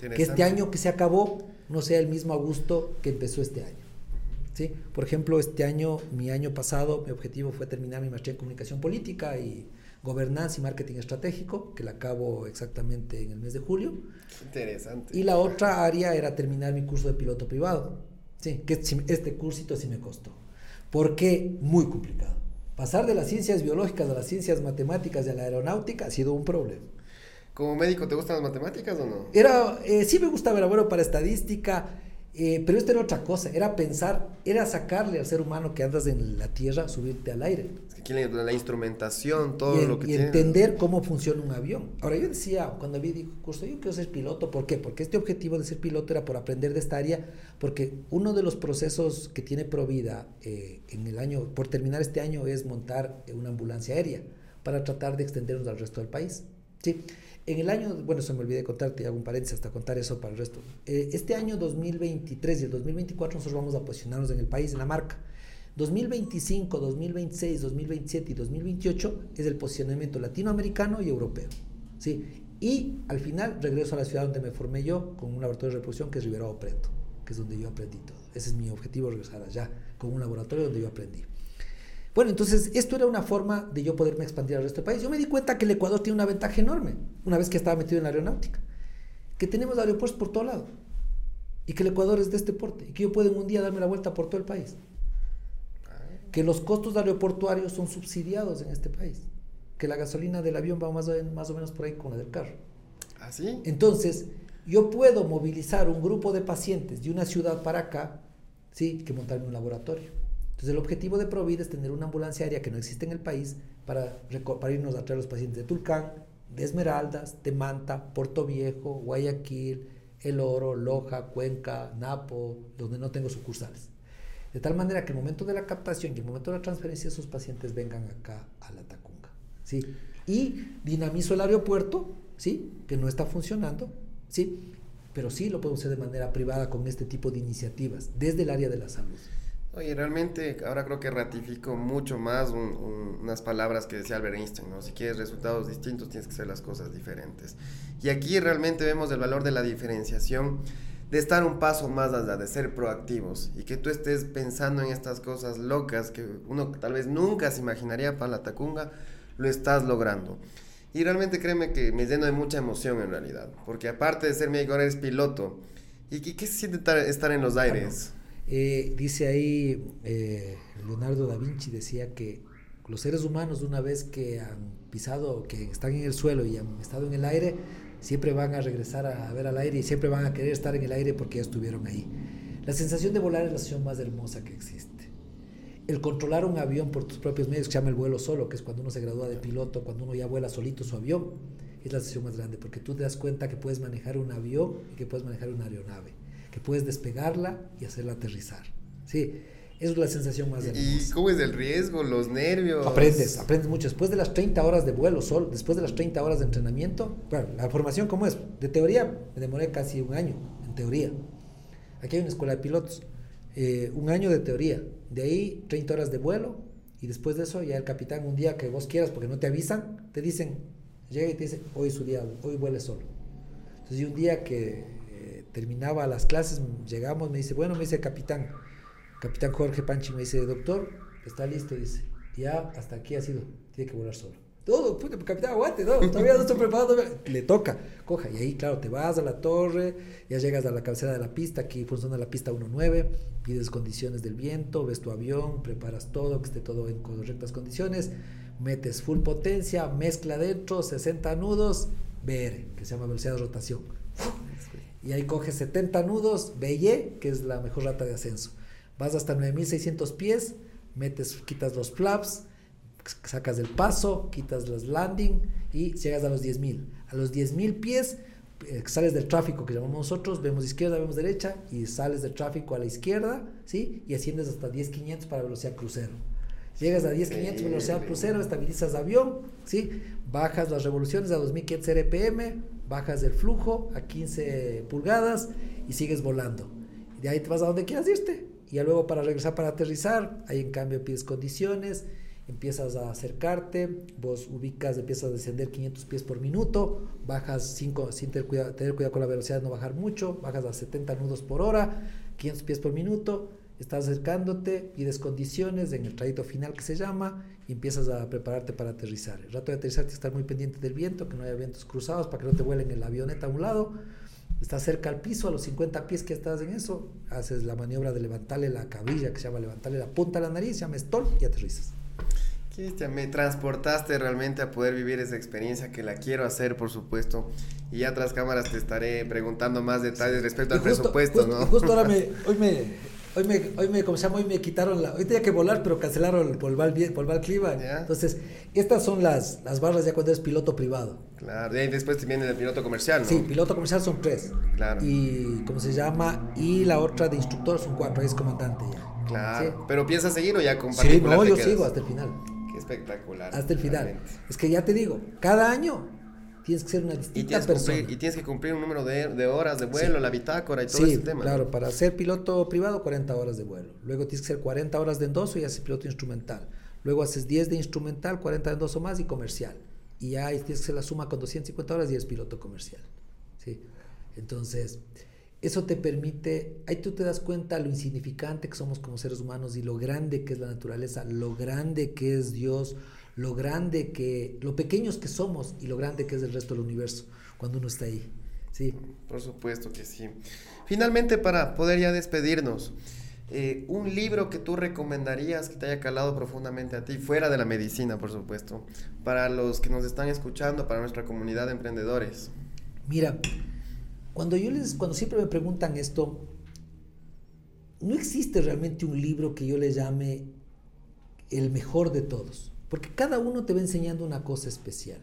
[SPEAKER 1] Que este año que se acabó no sea el mismo Augusto que empezó este año. ¿sí? Por ejemplo, este año, mi año pasado, mi objetivo fue terminar mi maestría en comunicación política y gobernanza y marketing estratégico, que la acabo exactamente en el mes de julio.
[SPEAKER 2] Interesante.
[SPEAKER 1] Y la otra área era terminar mi curso de piloto privado. Sí, que este cursito sí me costó. Porque muy complicado. Pasar de las ciencias biológicas a las ciencias matemáticas y a la aeronáutica ha sido un problema.
[SPEAKER 2] Como médico, ¿te gustan las matemáticas o no?
[SPEAKER 1] Era, eh, sí me gustaba, era bueno para estadística. Eh, pero esto era otra cosa, era pensar, era sacarle al ser humano que andas en la tierra, subirte al aire.
[SPEAKER 2] Es que la instrumentación, todo lo que
[SPEAKER 1] y entender cómo funciona un avión. Ahora yo decía, cuando vi curso, yo quiero ser piloto, ¿por qué? Porque este objetivo de ser piloto era por aprender de esta área, porque uno de los procesos que tiene Provida eh, en el año, por terminar este año, es montar una ambulancia aérea para tratar de extendernos al resto del país. ¿Sí? En el año, bueno, se me olvidé contarte, hago un paréntesis hasta contar eso para el resto. Eh, este año 2023 y el 2024 nosotros vamos a posicionarnos en el país, en la marca. 2025, 2026, 2027 y 2028 es el posicionamiento latinoamericano y europeo. ¿sí? Y al final regreso a la ciudad donde me formé yo con un laboratorio de reproducción que es Rivero Preto, que es donde yo aprendí todo. Ese es mi objetivo, regresar allá con un laboratorio donde yo aprendí. Bueno, entonces esto era una forma de yo poderme expandir al resto del país. Yo me di cuenta que el Ecuador tiene una ventaja enorme, una vez que estaba metido en la aeronáutica, que tenemos aeropuertos por todo lado y que el Ecuador es de este porte y que yo puedo en un día darme la vuelta por todo el país. Que los costos aeroportuarios son subsidiados en este país, que la gasolina del avión va más o, más o menos por ahí con la del carro.
[SPEAKER 2] ¿Ah, sí?
[SPEAKER 1] Entonces, yo puedo movilizar un grupo de pacientes de una ciudad para acá, ¿sí? que montarme un laboratorio. Entonces el objetivo de Provida es tener una ambulancia aérea que no existe en el país para, irnos a traer los pacientes de Tulcán, de Esmeraldas, de Manta, Puerto Viejo, Guayaquil, El Oro, Loja, Cuenca, Napo, donde no tengo sucursales. De tal manera que el momento de la captación y el momento de la transferencia, esos pacientes vengan acá a la Tacunga. ¿sí? Y dinamizo el aeropuerto, ¿sí? que no está funcionando, ¿sí? pero sí lo podemos hacer de manera privada con este tipo de iniciativas, desde el área de la salud.
[SPEAKER 2] Oye, realmente ahora creo que ratifico mucho más unas palabras que decía Albert Einstein, ¿no? Si quieres resultados distintos tienes que hacer las cosas diferentes. Y aquí realmente vemos el valor de la diferenciación, de estar un paso más allá, de ser proactivos y que tú estés pensando en estas cosas locas que uno tal vez nunca se imaginaría para la Tacunga, lo estás logrando. Y realmente créeme que me lleno de mucha emoción en realidad, porque aparte de ser médico ahora eres piloto. ¿Y qué, se siente estar, en los aires?
[SPEAKER 1] Eh, dice ahí eh, Leonardo da Vinci, decía que los seres humanos una vez que han pisado, que están en el suelo y han estado en el aire, siempre van a regresar a ver al aire y siempre van a querer estar en el aire porque ya estuvieron ahí. La sensación de volar es la sensación más hermosa que existe. El controlar un avión por tus propios medios, que se llama el vuelo solo, que es cuando uno se gradúa de piloto, cuando uno ya vuela solito su avión, es la sensación más grande, porque tú te das cuenta que puedes manejar un avión y que puedes manejar una aeronave que puedes despegarla y hacerla aterrizar. Sí, es la sensación más
[SPEAKER 2] hermosa. ¿Y cómo es el riesgo, los nervios?
[SPEAKER 1] Aprendes, aprendes mucho. Después de las 30 horas de vuelo solo, después de las 30 horas de entrenamiento, bueno, la formación, ¿cómo es? De teoría me demoré casi un año, en teoría. Aquí hay una escuela de pilotos, eh, un año de teoría. De ahí 30 horas de vuelo y después de eso ya el capitán un día que vos quieras, porque no te avisan, te dicen, llega y te dice, hoy es su día, hoy vuele solo. Entonces, y un día que terminaba las clases, llegamos, me dice, bueno, me dice capitán, capitán Jorge Panchi, me dice, doctor, está listo, dice, ya hasta aquí ha sido, tiene que volar solo. Todo, puta, capitán, aguante, no, todavía no estoy preparado, le toca, coja, y ahí, claro, te vas a la torre, ya llegas a la cabecera de la pista, aquí funciona la pista 1.9, pides condiciones del viento, ves tu avión, preparas todo, que esté todo en correctas condiciones, metes full potencia, mezcla dentro, 60 nudos, BR, que se llama velocidad de rotación y ahí coges 70 nudos, BY, que es la mejor rata de ascenso. Vas hasta 9600 pies, metes, quitas los flaps, sacas el paso, quitas los landing y llegas a los 10000. A los 10000 pies eh, sales del tráfico que llamamos nosotros, vemos izquierda, vemos derecha y sales del tráfico a la izquierda, ¿sí? Y asciendes hasta 10500 para velocidad crucero. Llegas a 10500 velocidad crucero, estabilizas avión, ¿sí? Bajas las revoluciones a 2500 RPM, bajas el flujo a 15 pulgadas y sigues volando. De ahí te vas a donde quieras irte. Y ya luego para regresar para aterrizar, ahí en cambio pides condiciones, empiezas a acercarte, vos ubicas, empiezas a descender 500 pies por minuto, bajas 5, sin tener cuidado, tener cuidado con la velocidad, no bajar mucho, bajas a 70 nudos por hora, 500 pies por minuto, estás acercándote, pides condiciones en el trayecto final que se llama y empiezas a prepararte para aterrizar. El rato de aterrizar tienes que estar muy pendiente del viento, que no haya vientos cruzados para que no te vuelen el avioneta a un lado. Estás cerca al piso, a los 50 pies que estás en eso, haces la maniobra de levantarle la cabrilla, que se llama levantarle la punta a la nariz, se llama stall y aterrizas.
[SPEAKER 2] Cristian, me transportaste realmente a poder vivir esa experiencia que la quiero hacer, por supuesto. Y ya tras cámaras te estaré preguntando más detalles respecto al presupuesto, ¿no?
[SPEAKER 1] Justo ahora me, hoy me, hoy me, hoy me, como se llama, hoy me quitaron la, hoy tenía que volar, pero cancelaron el polval polval clima. Entonces, estas son las, las barras ya cuando eres piloto privado.
[SPEAKER 2] Claro, y después te viene el piloto comercial, ¿no?
[SPEAKER 1] Sí, piloto comercial son tres. Claro. Y, ¿cómo se llama? Y la otra de instructor son cuatro, ahí es comandante ya.
[SPEAKER 2] Claro. Pero piensas seguir o ya con
[SPEAKER 1] Sí, no, yo sigo hasta el final.
[SPEAKER 2] Qué espectacular.
[SPEAKER 1] Hasta el final. Es que ya te digo, cada año tienes que ser una distinta
[SPEAKER 2] y
[SPEAKER 1] persona.
[SPEAKER 2] y tienes que cumplir un número de, horas de vuelo, la bitácora y todo ese tema.
[SPEAKER 1] Claro, para ser piloto privado, 40 horas de vuelo. Luego tienes que ser 40 horas de endoso y haces piloto instrumental. Luego haces 10 de instrumental, 40 de endoso más y comercial. Y ya tienes que hacer la suma con 250 horas y es piloto comercial. ¿sí? Entonces, eso te permite, ahí tú te das cuenta lo insignificante que somos como seres humanos y lo grande que es la naturaleza, lo grande que es Dios, lo grande que, lo pequeños que somos y lo grande que es el resto del universo cuando uno está ahí. Sí.
[SPEAKER 2] Por supuesto que sí. Finalmente, para poder ya despedirnos, eh, un libro que tú recomendarías que te haya calado profundamente a ti, fuera de la medicina, por supuesto, para los que nos están escuchando, para nuestra comunidad de emprendedores.
[SPEAKER 1] Mira, cuando yo les, cuando siempre me preguntan esto, no existe realmente un libro que yo le llame el mejor de todos, porque cada uno te va enseñando una cosa especial.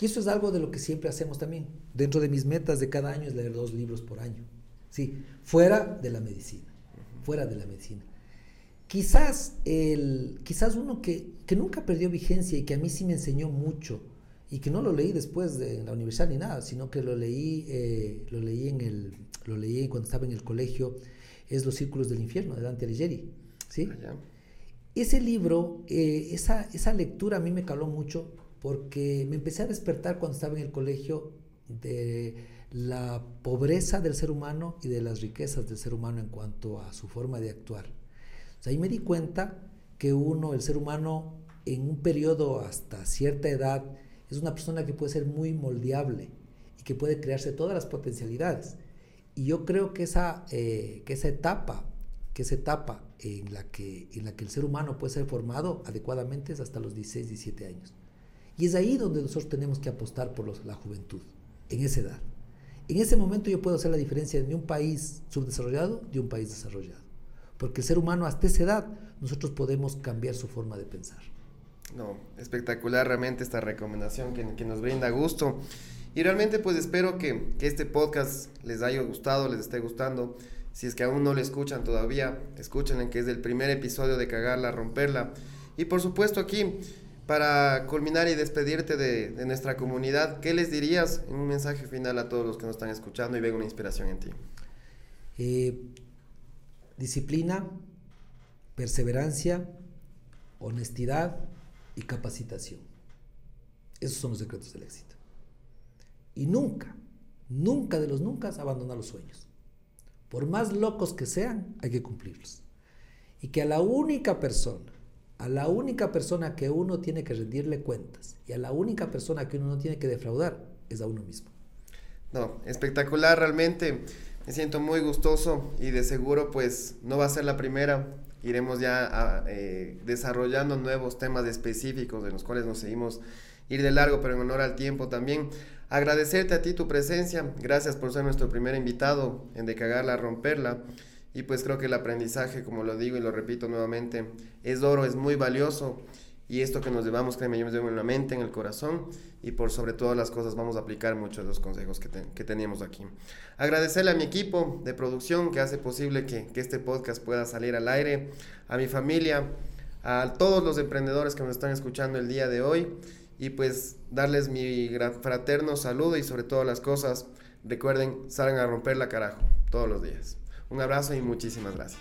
[SPEAKER 1] Y eso es algo de lo que siempre hacemos también. Dentro de mis metas de cada año es leer dos libros por año. Sí, fuera de la medicina, fuera de la medicina. Quizás, el, quizás uno que, que nunca perdió vigencia y que a mí sí me enseñó mucho, y que no lo leí después de la universidad ni nada, sino que lo leí, eh, lo leí en el, lo leí cuando estaba en el colegio, es Los Círculos del Infierno de Dante Alighieri, ¿sí? Ah, Ese libro, eh, esa, esa lectura a mí me caló mucho porque me empecé a despertar cuando estaba en el colegio de la pobreza del ser humano y de las riquezas del ser humano en cuanto a su forma de actuar. O ahí me di cuenta que uno, el ser humano, en un periodo hasta cierta edad, es una persona que puede ser muy moldeable y que puede crearse todas las potencialidades. Y yo creo que esa, eh, que esa etapa, que esa etapa en la que, en la que el ser humano puede ser formado adecuadamente es hasta los 16, 17 años. Y es ahí donde nosotros tenemos que apostar por la juventud, en esa edad. En ese momento yo puedo hacer la diferencia de un país subdesarrollado de un país desarrollado. Porque el ser humano hasta esa edad nosotros podemos cambiar su forma de pensar.
[SPEAKER 2] No, espectacular realmente esta recomendación que, nos brinda gusto. Y realmente pues espero que, este podcast les haya gustado, les esté gustando. Si es que aún no lo escuchan todavía, escuchen que es el primer episodio de Cagarla, Romperla. Y por supuesto aquí, para culminar y despedirte de, nuestra comunidad, ¿qué les dirías en un mensaje final a todos los que nos están escuchando y ven una inspiración en ti?
[SPEAKER 1] Eh, disciplina, perseverancia, honestidad y capacitación. Esos son los secretos del éxito. Y nunca, nunca de los nunca abandonar los sueños. Por más locos que sean, hay que cumplirlos. Y que a la única persona, a la única persona que uno tiene que rendirle cuentas y a la única persona que uno no tiene que defraudar es a uno mismo.
[SPEAKER 2] No, espectacular realmente. Me siento muy gustoso y de seguro pues no va a ser la primera iremos ya eh, desarrollando nuevos temas específicos de los cuales nos seguimos ir de largo, pero en honor al tiempo también. Agradecerte a ti tu presencia, gracias por ser nuestro primer invitado en De Cagarla a Romperla. Y pues creo que el aprendizaje, como lo digo y lo repito nuevamente, es oro, es muy valioso y esto que nos llevamos, créeme, yo me llevo en la mente, en el corazón y por sobre todas las cosas vamos a aplicar muchos de los consejos que, que teníamos aquí. Agradecerle a mi equipo de producción que hace posible que, que este podcast pueda salir al aire, a mi familia, a todos los emprendedores que nos están escuchando el día de hoy y pues darles mi fraterno saludo y sobre todas las cosas, recuerden, salgan a romper la carajo todos los días. Un abrazo y muchísimas gracias.